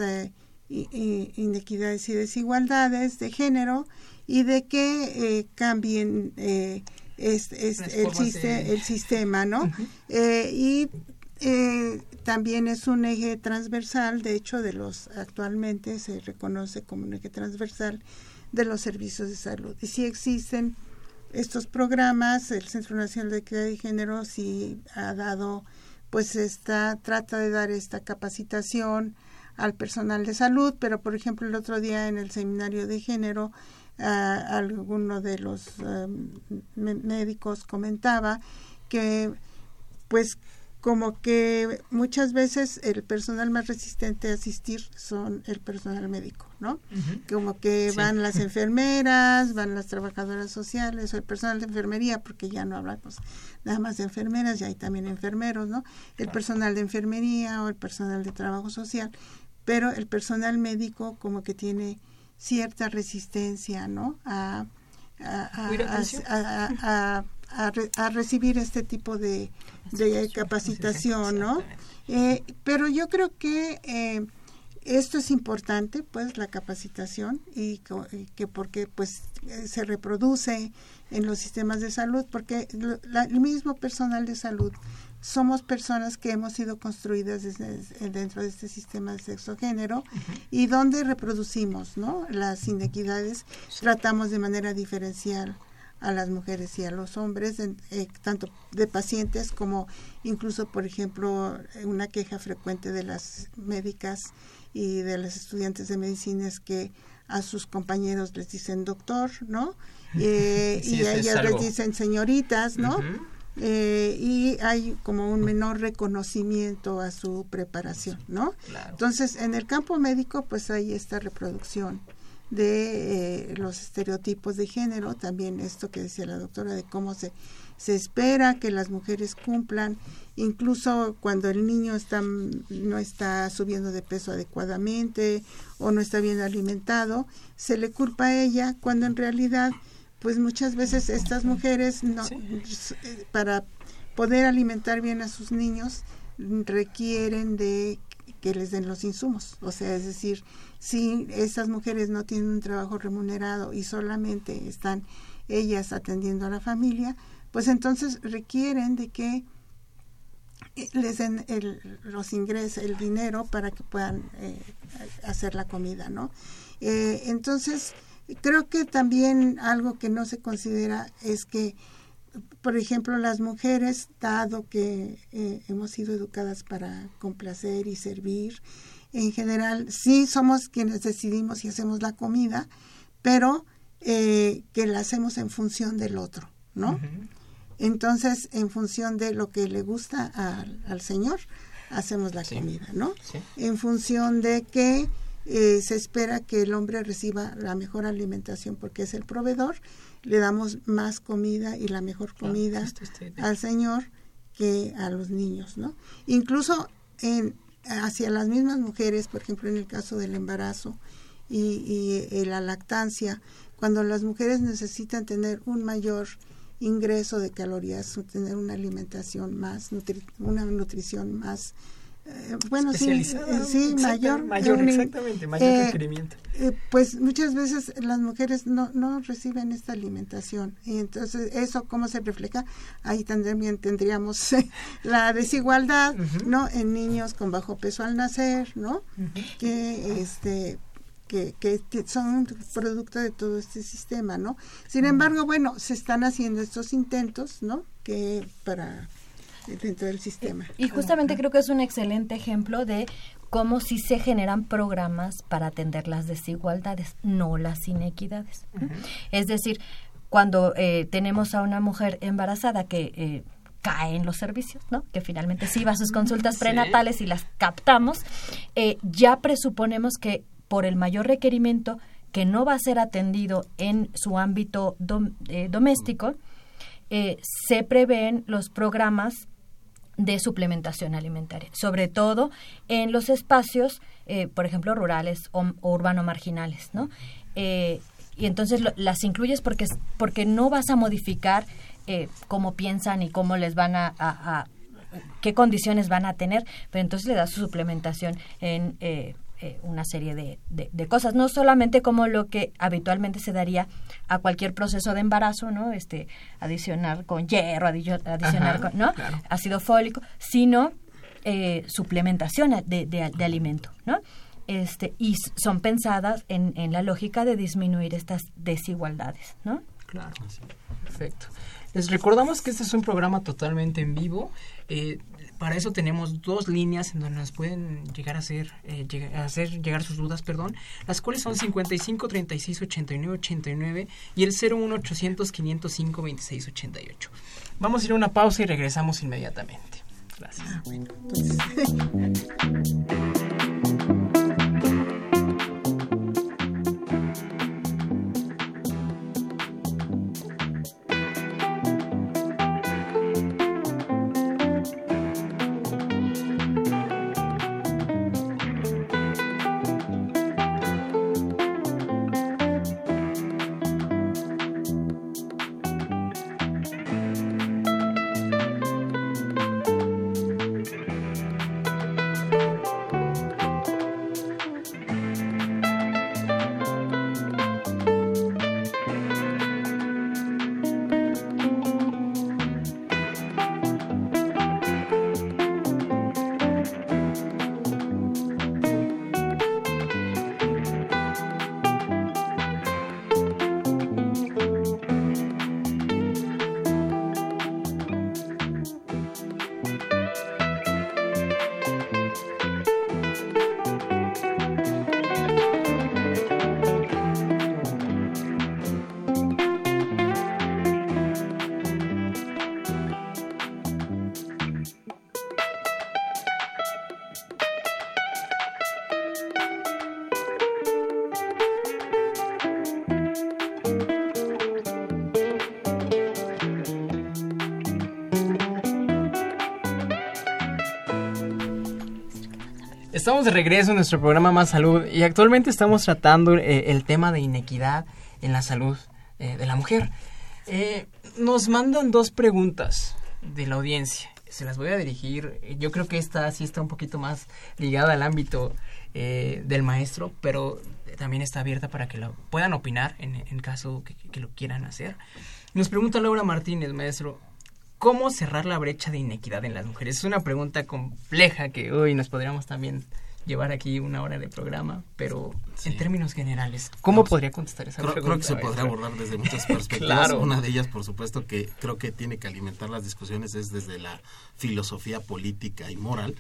eh, inequidades y desigualdades de género y de que eh, cambien eh, es, el, el, sistema, ¿no? y también es un eje transversal, de hecho, de los actualmente se reconoce como un eje transversal de los servicios de salud. Y si existen estos programas, el Centro Nacional de Equidad de Género sí ha dado pues está trata de dar esta capacitación al personal de salud, pero por ejemplo el otro día en el seminario de género alguno de los em, médicos comentaba que pues como que muchas veces el personal más resistente a asistir son el personal médico, ¿no? Como que van las enfermeras, van las trabajadoras sociales o el personal de enfermería, porque ya no hablamos nada más de enfermeras, ya hay también enfermeros, ¿no? El personal de enfermería o el personal de trabajo social, pero el personal médico como que tiene cierta resistencia, ¿no? a, a a, recibir este tipo de, capacitación, ¿no? Eh, pero yo creo que eh, esto es importante, pues, la capacitación y que, porque, pues, eh, se reproduce en los sistemas de salud, porque el mismo personal de salud somos personas que hemos sido construidas dentro de este sistema de sexo-género y donde reproducimos, ¿no? Las inequidades, tratamos de manera diferencial a las mujeres y a los hombres, eh, tanto de pacientes como incluso, por ejemplo, una queja frecuente de las médicas y de las estudiantes de medicina es que a sus compañeros les dicen doctor, ¿no? Eh, y a ellas les dicen señoritas, ¿no? Eh, y hay como un menor reconocimiento a su preparación, ¿no? Entonces, en el campo médico, pues hay esta reproducción de eh, los estereotipos de género, también esto que decía la doctora de cómo se, se espera que las mujeres cumplan, incluso cuando el niño está, no está subiendo de peso adecuadamente o no está bien alimentado, se le culpa a ella cuando en realidad pues muchas veces estas mujeres no, para poder alimentar bien a sus niños requieren de que les den los insumos, o sea, es decir, si estas mujeres no tienen un trabajo remunerado y solamente están ellas atendiendo a la familia, pues entonces requieren de que eh, les den los ingresos, el dinero para que puedan eh, hacer la comida, ¿no? Eh, entonces, creo que también algo que no se considera es que, por ejemplo, las mujeres, dado que hemos sido educadas para complacer y servir, en general sí somos quienes decidimos y hacemos la comida, pero eh, que la hacemos en función del otro, ¿no? Entonces, en función de lo que le gusta al Señor, hacemos la comida, ¿no? En función de que eh, se espera que el hombre reciba la mejor alimentación porque es el proveedor, le damos más comida y la mejor comida al Señor que a los niños, ¿no? Incluso en, hacia las mismas mujeres, por ejemplo, en el caso del embarazo y, y, la lactancia, cuando las mujeres necesitan tener un mayor ingreso de calorías, tener una alimentación más, una nutrición más eh, bueno, sí, eh, sí mayor, mayor exactamente, mayor eh, requerimiento. pues muchas veces las mujeres no, no reciben esta alimentación y entonces eso cómo se refleja ahí también tendríamos la desigualdad, ¿no? En niños con bajo peso al nacer, ¿no? Que este que, que, son producto de todo este sistema, ¿no? Sin embargo, bueno, se están haciendo estos intentos, ¿no? Que para dentro del sistema. Y justamente creo que es un excelente ejemplo de cómo si se generan programas para atender las desigualdades, no las inequidades. Es decir, cuando eh, tenemos a una mujer embarazada que eh, cae en los servicios, ¿no? Que finalmente sí va a sus consultas prenatales y las captamos, eh, ya presuponemos que por el mayor requerimiento que no va a ser atendido en su ámbito doméstico, se prevén los programas de suplementación alimentaria, sobre todo en los espacios, eh, por ejemplo, rurales o, urbano marginales, ¿no? Eh, y entonces las incluyes porque, porque no vas a modificar eh, cómo piensan y cómo les van a, qué condiciones van a tener, pero entonces le das su suplementación en eh, una serie de, de, cosas, no solamente como lo que habitualmente se daría a cualquier proceso de embarazo, ¿no? Este, adicionar con hierro, adicionar con, ¿no? Ácido fólico, sino eh, suplementación de, de, alimento, ¿no? Este, y son pensadas en, en la lógica de disminuir estas desigualdades, ¿no? Claro, perfecto. Les recordamos que este es un programa totalmente en vivo. Eh, para eso tenemos dos líneas en donde nos pueden llegar a hacer, eh, hacer llegar sus dudas, perdón, las cuales son 55 36 89 89 y el 01 800 505 26 88. Vamos a ir a una pausa y regresamos inmediatamente. Gracias. Estamos de regreso en nuestro programa Más Salud y actualmente estamos tratando eh, el tema de inequidad en la salud eh, de la mujer. Eh, nos mandan dos preguntas de la audiencia. Se las voy a dirigir. Yo creo que esta sí está un poquito más ligada al ámbito del maestro, pero también está abierta para que lo puedan opinar en, caso que lo quieran hacer. Nos pregunta Laura Martínez, maestro, ¿Cómo cerrar la brecha de inequidad en las mujeres? Es una pregunta compleja que hoy nos podríamos también llevar aquí una hora de programa, pero en términos generales, ¿cómo podría contestar esa pregunta? Creo que se podría abordar desde muchas perspectivas. Una de ellas, por supuesto, que creo que tiene que alimentar las discusiones es desde la filosofía política y moral,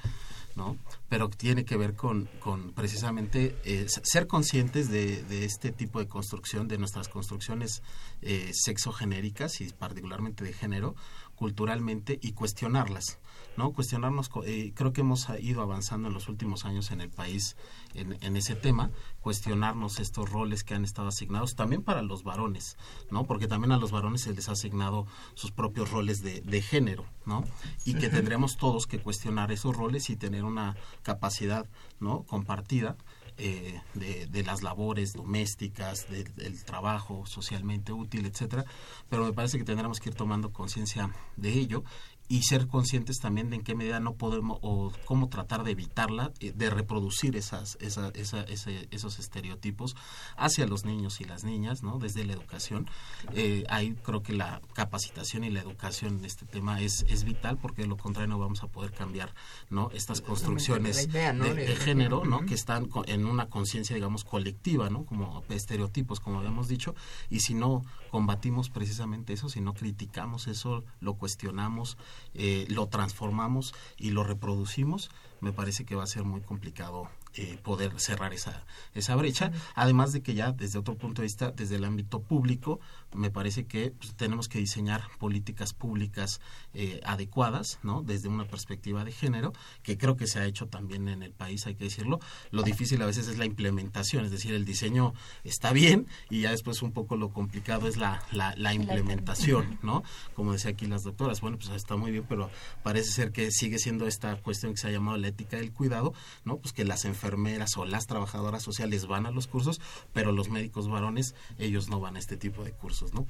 ¿no? Pero tiene que ver con, con precisamente eh, ser conscientes de, de, este tipo de construcción, de nuestras construcciones eh, sexogenéricas y particularmente de género, culturalmente y cuestionarlas. ¿no? Cuestionarnos, eh, creo que hemos ido avanzando en los últimos años en el país en, ese tema, cuestionarnos estos roles que han estado asignados también para los varones, ¿no? Porque también a los varones se les ha asignado sus propios roles de, de género, ¿no? Y que tendremos todos que cuestionar esos roles y tener una capacidad, ¿no? Compartida eh, de, de, las labores domésticas, del trabajo socialmente útil, etcétera, pero me parece que tendremos que ir tomando conciencia de ello y ser conscientes también de en qué medida no podemos o cómo tratar de evitarla, eh, de reproducir esas, esa, esa, esos estereotipos hacia los niños y las niñas, ¿no? Desde la educación. Eh, ahí creo que la capacitación y la educación en este tema es, es vital porque de lo contrario no vamos a poder cambiar, ¿no? Estas construcciones de, género, ¿no? Que están en una conciencia, digamos, colectiva, ¿no? Como estereotipos, como habíamos dicho, y si no combatimos precisamente eso, si no criticamos eso, lo cuestionamos, eh, lo transformamos y lo reproducimos, me parece que va a ser muy complicado eh, poder cerrar esa, esa brecha. Además de que ya desde otro punto de vista, desde el ámbito público, me parece que pues, tenemos que diseñar políticas públicas eh, adecuadas, ¿no? Desde una perspectiva de género, que creo que se ha hecho también en el país, hay que decirlo. Lo difícil a veces es la implementación, es decir, el diseño está bien y ya después un poco lo complicado es la, la, la implementación, ¿no? Como decía aquí las doctoras, bueno, pues está muy bien, pero parece ser que sigue siendo esta cuestión que se ha llamado la ética del cuidado, ¿no? Pues que las enfermeras o las trabajadoras sociales van a los cursos, pero los médicos varones, ellos no van a este tipo de cursos, ¿no?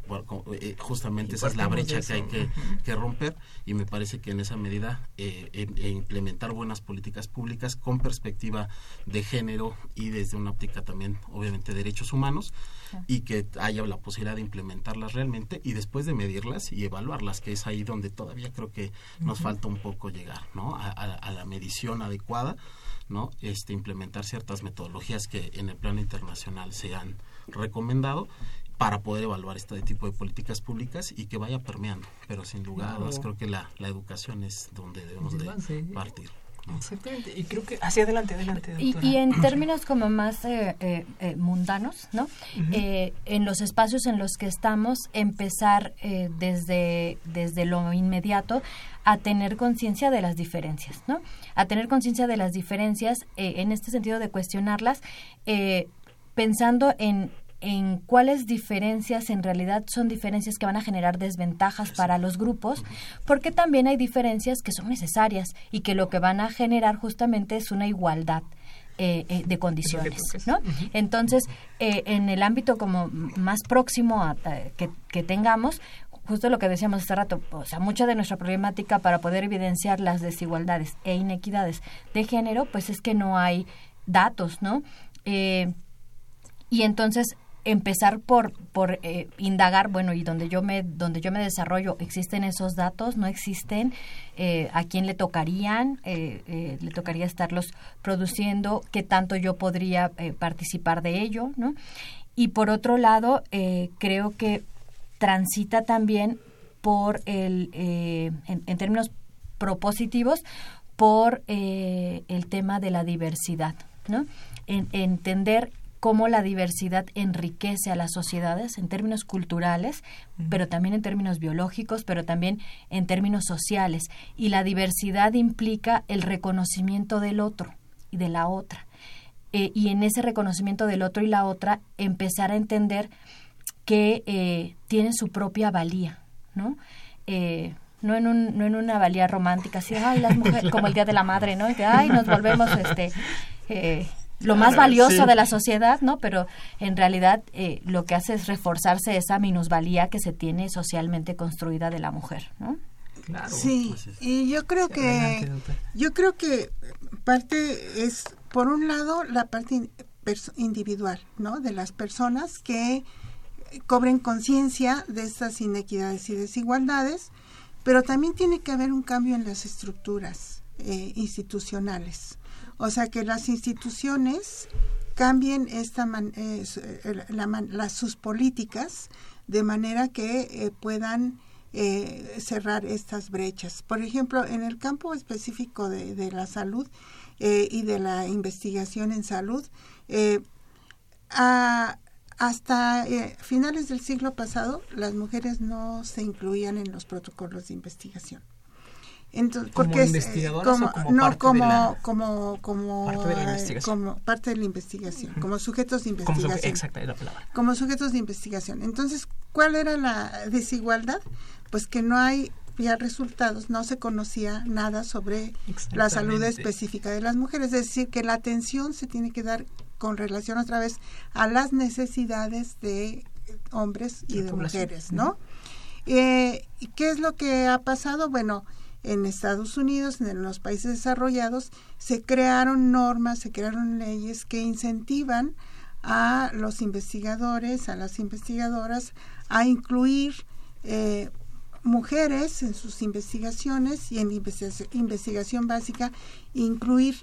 Eh, justamente esa es la brecha que hay que, romper y me parece que en esa medida eh, e implementar buenas políticas públicas con perspectiva de género y desde una óptica también, obviamente, de derechos humanos y que haya la posibilidad de implementarlas realmente y después de medirlas y evaluarlas, que es ahí donde todavía creo que nos falta un poco llegar, ¿no? a la medición adecuada ¿no? Este, implementar ciertas metodologías que en el plano internacional se han recomendado para poder evaluar este tipo de políticas públicas y que vaya permeando. Pero sin lugar a dudas creo que la, la educación es donde debemos de partir. Exactamente, y creo que hacia adelante, adelante. Y, en términos como más eh, eh, eh, mundanos, ¿no? en los espacios en los que estamos, empezar desde, desde lo inmediato a tener conciencia de las diferencias, ¿no? A tener conciencia de las diferencias, en este sentido de cuestionarlas, pensando en en cuáles diferencias en realidad son diferencias que van a generar desventajas para los grupos, porque también hay diferencias que son necesarias y que lo que van a generar justamente es una igualdad. Eh, eh, de condiciones, ¿no? Entonces, eh, en el ámbito como más próximo a, que, que tengamos, justo lo que decíamos hace rato, o sea, mucha de nuestra problemática para poder evidenciar las desigualdades e inequidades de género, pues es que no hay datos, ¿no? y entonces empezar por por eh, indagar bueno y donde yo me donde yo me desarrollo existen esos datos no existen eh, a quién le tocarían eh, le tocaría estarlos produciendo qué tanto yo podría participar de ello no y por otro lado creo que transita también por el en, términos propositivos por el tema de la diversidad no entender cómo la diversidad enriquece a las sociedades en términos culturales, pero también en términos biológicos, pero también en términos sociales. Y la diversidad implica el reconocimiento del otro y de la otra. Eh, y en ese reconocimiento del otro y la otra, empezar a entender que eh, tiene su propia valía, ¿no? Eh, no en, un, no en una valía romántica, así, ay, las mujeres, como el Día de la Madre, ¿no? que, ay, nos volvemos, este, lo más valioso de la sociedad, ¿no? Pero en realidad eh, lo que hace es reforzarse esa minusvalía que se tiene socialmente construida de la mujer, ¿no? Claro. Sí, y yo creo que yo creo que parte es por un lado la parte individual, ¿no? De las personas que cobren conciencia de estas inequidades y desigualdades, pero también tiene que haber un cambio en las estructuras eh, institucionales. O sea, que las instituciones cambien esta eh, eh, las, sus políticas de manera que eh, puedan cerrar estas brechas. Por ejemplo, en el campo específico de, la salud y de la investigación en salud, ha, hasta eh, finales del siglo pasado las mujeres no se incluían en los protocolos de investigación. Entonces, ¿Como porque investigadoras como, o como no parte como, de la, como como parte de la investigación? como parte de la investigación como sujetos de como investigación exacta es la palabra. como sujetos de investigación entonces cuál era la desigualdad pues que no hay ya resultados no se conocía nada sobre la salud específica de las mujeres es decir que la atención se tiene que dar con relación otra vez a las necesidades de hombres y La de población. mujeres no eh, ¿y ¿Qué es lo que ha pasado? Bueno, en Estados Unidos, en los países desarrollados, se crearon normas, se crearon leyes que incentivan a los investigadores, a las investigadoras, a incluir eh, mujeres en sus investigaciones y en investigación, básica, incluir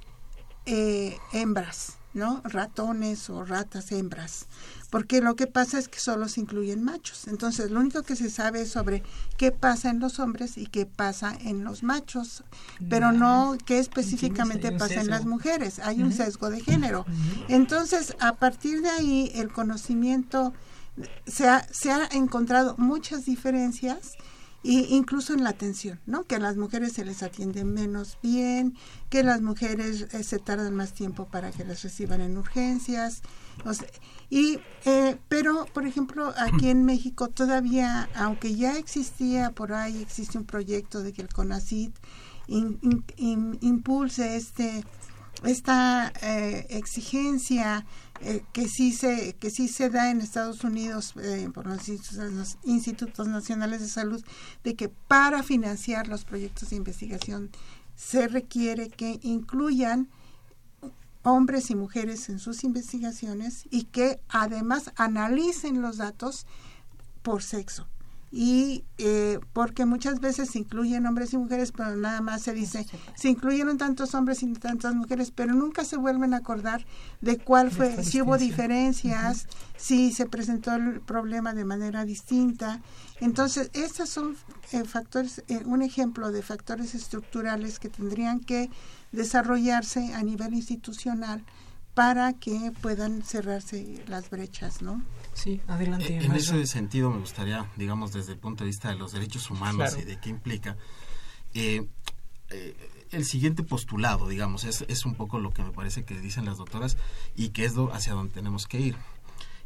eh, hembras, ¿no? Ratones o ratas hembras. Porque lo que pasa es que solo se incluyen machos. Entonces, lo único que se sabe es sobre qué pasa en los hombres y qué pasa en los machos, pero no qué específicamente pasa en las mujeres. Hay un sesgo de género. Entonces, a partir de ahí, el conocimiento se ha, se ha encontrado muchas diferencias y incluso en la atención, ¿no? Que a las mujeres se les atiende menos bien, que las mujeres eh, se tardan más tiempo para que las reciban en urgencias, y eh, pero por ejemplo aquí en México todavía, aunque ya existía por ahí existe un proyecto de que el CONACIT impulse este esta eh, exigencia eh, que sí se que sí se da en Estados Unidos eh, por los institutos nacionales de salud de que para financiar los proyectos de investigación se requiere que incluyan hombres y mujeres en sus investigaciones y que además analicen los datos por sexo. Y eh, porque muchas veces se incluyen hombres y mujeres pero nada más se dice se incluyeron tantos hombres y tantas mujeres pero nunca se vuelven a acordar de cuál fue si hubo diferencias si se presentó el problema de manera distinta. Entonces estos son eh, factores eh, un ejemplo de factores estructurales que tendrían que desarrollarse a nivel institucional para que puedan cerrarse las brechas no Sí, adelante. Eh, En ese sentido me gustaría, digamos, desde el punto de vista de los derechos humanos Claro. y de qué implica, eh, eh, el siguiente postulado, digamos, es, es un poco lo que me parece que dicen las doctoras y que es hacia donde tenemos que ir.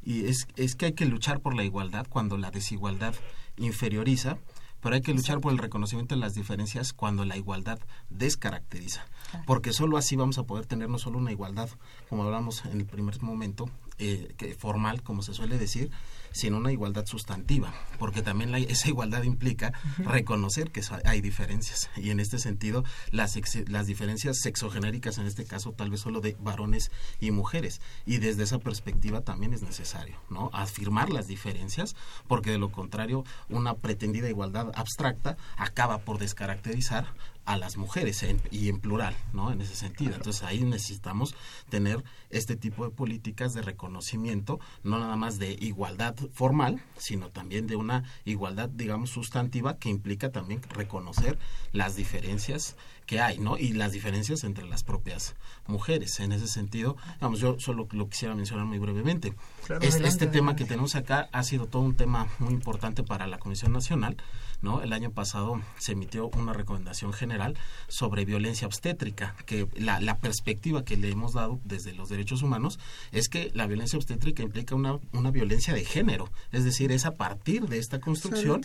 Y es, es que hay que luchar por la igualdad cuando la desigualdad inferioriza, pero hay que luchar por el reconocimiento de las diferencias cuando la igualdad descaracteriza. Porque solo así vamos a poder tener no solo una igualdad, como hablamos en el primer momento, eh, que formal, como se suele decir, sino una igualdad sustantiva, porque también la- esa igualdad implica reconocer que hay diferencias. Y en este sentido las, ex- las diferencias sexogenéricas en este caso tal vez solo de varones y mujeres. Y desde esa perspectiva también es necesario no afirmar las diferencias porque de lo contrario una pretendida igualdad abstracta acaba por descaracterizar a las mujeres en- y en plural, ¿no? En ese sentido. Entonces ahí necesitamos tener este tipo de políticas de reconocimiento, no nada más de igualdad formal, sino también de una igualdad, digamos, sustantiva que implica también reconocer las diferencias que hay, ¿no? Y las diferencias entre las propias mujeres. En ese sentido, vamos, yo solo lo quisiera mencionar muy brevemente. Claro, este, adelante, este tema que tenemos acá ha sido todo un tema muy importante para la Comisión Nacional, ¿no? El año pasado se emitió una recomendación general sobre violencia obstétrica, que la, la perspectiva que le hemos dado desde los derechos humanos es que la violencia obstétrica implica una, una violencia de género, es decir, es a partir de esta construcción.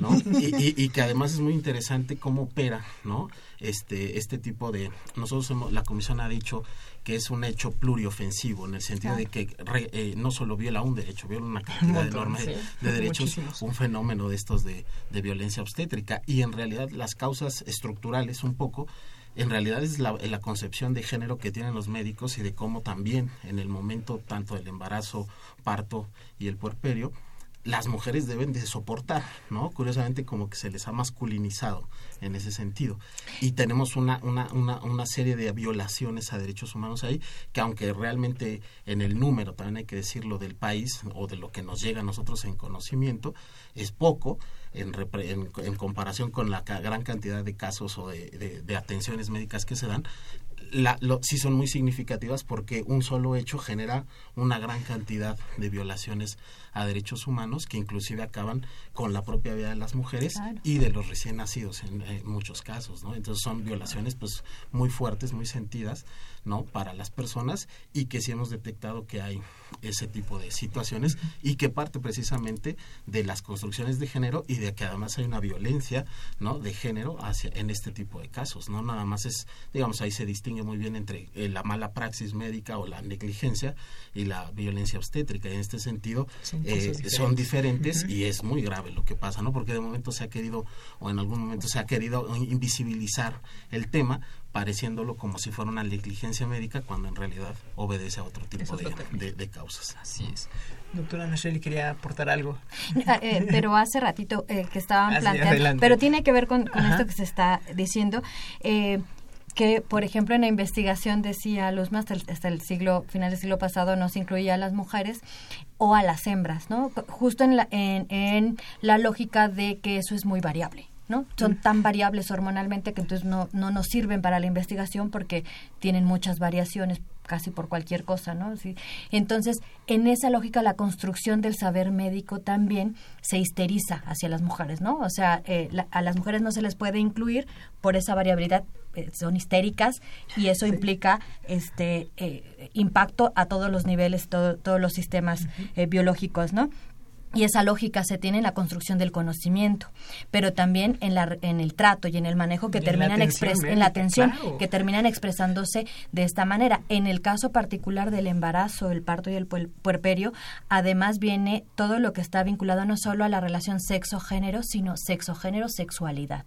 ¿no? Y, y- y que además es muy interesante cómo opera, ¿no? Este, este tipo de, nosotros hemos- la comisión ha dicho que es un hecho pluriofensivo, en el sentido de que re- eh, no solo viola un derecho, viola una cantidad montón, enorme sí, de derechos, muchísimos. un fenómeno de estos de, de violencia obstétrica. Y en realidad las causas estructurales un poco, en realidad es la, la concepción de género que tienen los médicos y de cómo también en el momento tanto del embarazo, parto y el puerperio, las mujeres deben de soportar, ¿no? Curiosamente como que se les ha masculinizado en ese sentido. Y tenemos una, una, una, una serie de violaciones a derechos humanos ahí, que aunque realmente en el número, también hay que decirlo, del país o de lo que nos llega a nosotros en conocimiento, es poco en, en, en comparación con la gran cantidad de casos o de, de- de atenciones médicas que se dan, la, sí son muy significativas porque un solo hecho genera una gran cantidad de violaciones a derechos humanos que inclusive acaban con la propia vida de las mujeres y de los recién nacidos en, muchos casos, ¿no? Entonces son violaciones pues muy fuertes, muy sentidas, ¿no? Para las personas y que sí hemos detectado que hay ese tipo de situaciones y que parte precisamente de las construcciones de género y de que además hay una violencia, ¿no? De género hacia en este tipo de casos, ¿no? Nada más es, digamos, ahí se distingue muy bien entre eh, la mala praxis médica o la negligencia y la violencia obstétrica. En este sentido, eh, son diferentes y es muy grave lo que pasa, ¿no? Porque de momento se ha querido, o en algún momento se ha querido invisibilizar el tema, pareciéndolo como si fuera una negligencia médica, cuando en realidad obedece a otro tipo de, causas. Así es. Doctora Nacheli quería aportar algo. Ah, eh, pero hace ratito eh, que estaban planteando, pero tiene que ver con, esto que se está diciendo. Eh, que, por ejemplo, en la investigación decía Luzma, hasta el, hasta el siglo, final del siglo pasado, no se incluía a las mujeres o a las hembras, ¿no? Justo en la, en, en la lógica de que eso es muy variable. ¿no? Son tan variables hormonalmente que entonces no, no nos sirven para la investigación porque tienen muchas variaciones casi por cualquier cosa, ¿no? Sí. Entonces, en esa lógica, la construcción del saber médico también se histeriza hacia las mujeres, ¿no? O sea, eh, a las mujeres no se les puede incluir por esa variabilidad, son histéricas y eso implica este eh, impacto a todos los niveles, todos los sistemas biológicos, ¿no? Y esa lógica se tiene en la construcción del conocimiento, pero también en, la, en el trato y en el manejo que terminan en la atención que terminan expresándose de esta manera. En el caso particular del embarazo, el parto y el puerperio, además viene todo lo que está vinculado no solo a la relación sexo-género, sino sexo-género, sexualidad.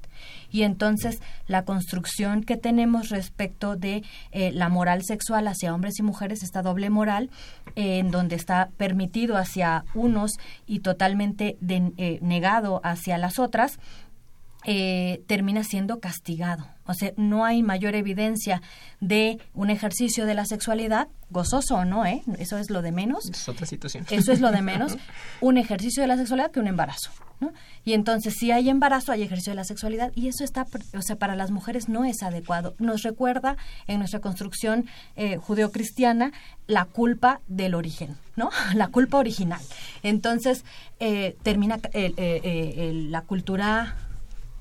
Y entonces la construcción que tenemos respecto de eh, la moral sexual hacia hombres y mujeres, esta doble moral, en donde está permitido hacia unos y totalmente eh, negado hacia las otras, eh, termina siendo castigado. O sea, no hay mayor evidencia de un ejercicio de la sexualidad, gozoso o no, ¿eh? Eso es lo de menos. Es otra situación. Eso es lo de menos. un ejercicio de la sexualidad que un embarazo, ¿no? Y entonces, si hay embarazo, hay ejercicio de la sexualidad y eso está, o sea, para las mujeres no es adecuado. Nos recuerda en nuestra construcción eh, judeocristiana la culpa del origen, ¿no? La culpa original. Entonces, eh, termina eh, la cultura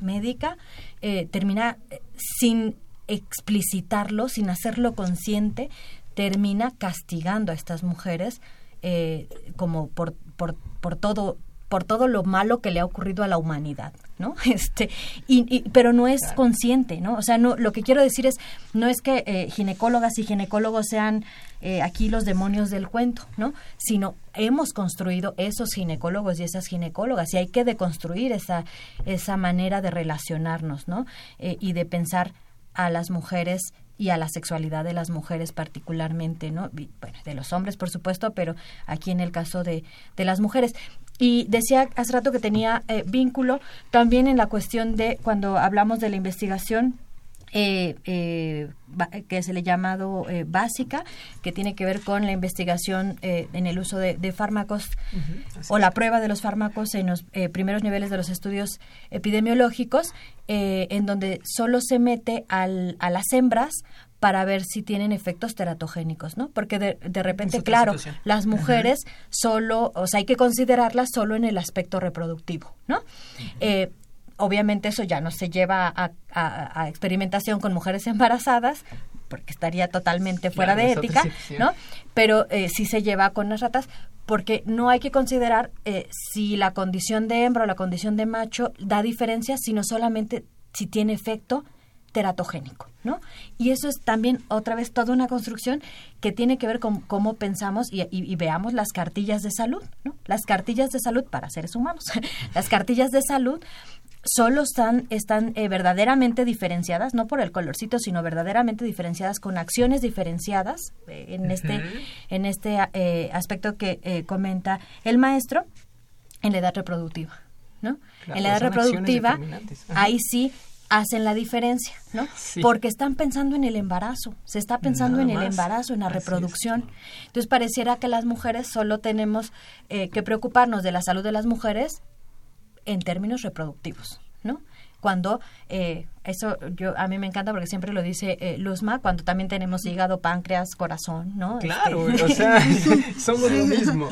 médica eh, termina eh, sin explicitarlo, sin hacerlo consciente, termina castigando a estas mujeres eh, como por, por, por todo por todo lo malo que le ha ocurrido a la humanidad, ¿no? Este, y, pero no es consciente, ¿no? O sea, no, lo que quiero decir es, no es que eh, ginecólogas y ginecólogos sean eh, aquí los demonios del cuento, ¿no? Sino hemos construido esos ginecólogos y esas ginecólogas y hay que deconstruir esa, esa manera de relacionarnos, ¿no? Eh, y de pensar a las mujeres y a la sexualidad de las mujeres particularmente, ¿no? Bueno, de los hombres, por supuesto, pero aquí en el caso de, de las mujeres. Y decía hace rato que tenía eh, vínculo también en la cuestión de cuando hablamos de la investigación eh, eh, que se le llamado básica, que tiene que ver con la investigación en el uso de, fármacos o la prueba de los fármacos en los primeros niveles de los estudios epidemiológicos, en donde solo se mete al, a las hembras para ver si tienen efectos teratogénicos, ¿no? Porque de, de repente, claro, las mujeres solo, o sea, hay que considerarlas solo en el aspecto reproductivo, ¿no? Eh, obviamente eso ya no se lleva a, experimentación con mujeres embarazadas, porque estaría totalmente fuera de ética, ¿no? Pero eh, sí se lleva con las ratas, porque no hay que considerar eh, si la condición de hembra o la condición de macho da diferencia, sino solamente si tiene efecto teratogénico, ¿no? Y eso es también otra vez toda una construcción que tiene que ver con cómo pensamos y, veamos las cartillas de salud, ¿no? Las cartillas de salud para seres humanos, las cartillas de salud solo están, están eh, verdaderamente diferenciadas, no por el colorcito, sino verdaderamente diferenciadas con acciones diferenciadas eh, en este, en este eh, aspecto que comenta el maestro en la edad reproductiva. ¿no? en la edad reproductiva, ahí sí hacen la diferencia, ¿no? Porque están pensando en el embarazo, se está pensando en el embarazo, en la reproducción. Entonces pareciera que las mujeres solo tenemos eh, que preocuparnos de la salud de las mujeres en términos reproductivos, ¿no? Cuando eh, Eso yo a mí me encanta porque siempre lo dice eh, Luzma cuando también tenemos hígado, páncreas, corazón, ¿no? Claro, este, o sea, somos lo mismo.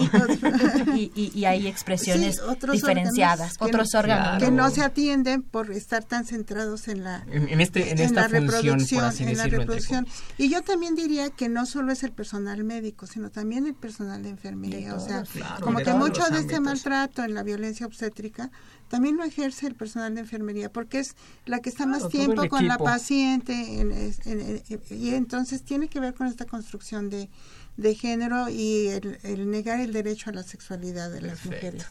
y, hay expresiones diferenciadas, otros órganos que no se atienden por estar tan centrados en la en, este en, esta reproducción, en la reproducción. Y yo también diría que no solo es el personal médico, sino también el personal de enfermería, o sea, como que mucho de este maltrato en la violencia obstétrica también lo ejerce el personal de enfermería porque es la que está más tiempo con la paciente y entonces tiene que ver con esta construcción de, de género y el, negar el derecho a la sexualidad de las mujeres.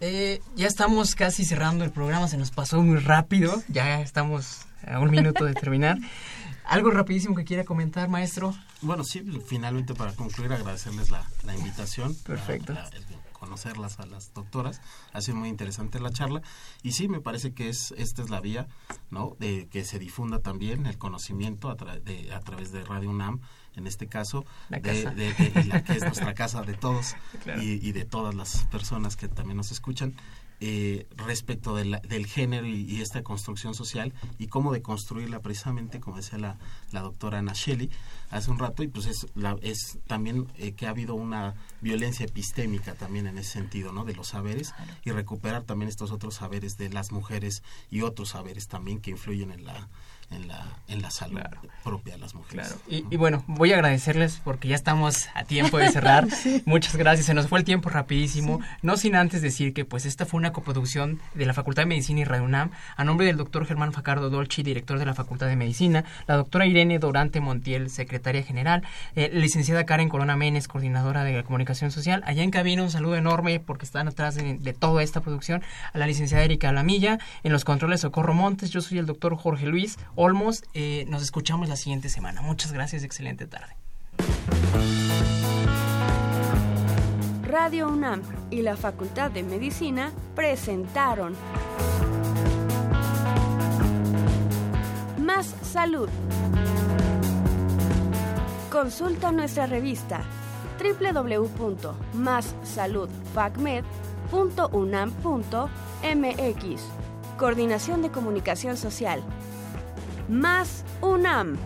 Eh, ya estamos casi cerrando el programa, se nos pasó muy rápido, ya estamos a un minuto de terminar. ¿Algo rapidísimo que quiera comentar, maestro? Bueno, sí, finalmente para concluir agradecerles la, la invitación. Perfecto conocerlas a las doctoras. Ha sido muy interesante la charla y sí, me parece que es esta es la vía, ¿no? De que se difunda también el conocimiento a, de, a través de Radio UNAM, en este caso, de, la que es nuestra casa de todos y, y de todas las personas que también nos escuchan. Eh, respecto del género y, esta construcción social y cómo deconstruirla precisamente, como decía la, la doctora Ana Shelley hace un rato, y pues es, la, es también eh, que ha habido una violencia epistémica también en ese sentido, ¿no? De los saberes y recuperar también estos otros saberes de las mujeres y otros saberes también que influyen en la en la, en la salud propia de las mujeres. Y, bueno, voy a agradecerles porque ya estamos a tiempo de cerrar. Muchas gracias, se nos fue el tiempo rapidísimo. No sin antes decir que pues esta fue una coproducción de la Facultad de Medicina y Radio UNAM a nombre del doctor Germán Facardo Dolci, director de la Facultad de Medicina, la doctora Irene Dorante Montiel, secretaria general, eh, licenciada Karen Corona Menes, coordinadora de la comunicación social. Allá en cabina un saludo enorme porque están atrás de, de toda esta producción, a la licenciada Erika Lamilla, en los controles Socorro Montes, yo soy el doctor Jorge Luis. Olmos. Eh, nos escuchamos la siguiente semana. Muchas gracias, excelente tarde. Radio UNAM y la Facultad de Medicina presentaron Más Salud. Consulta nuestra revista www.massaludfacmed.unam.mx. Coordinación de Comunicación Social más UNAM.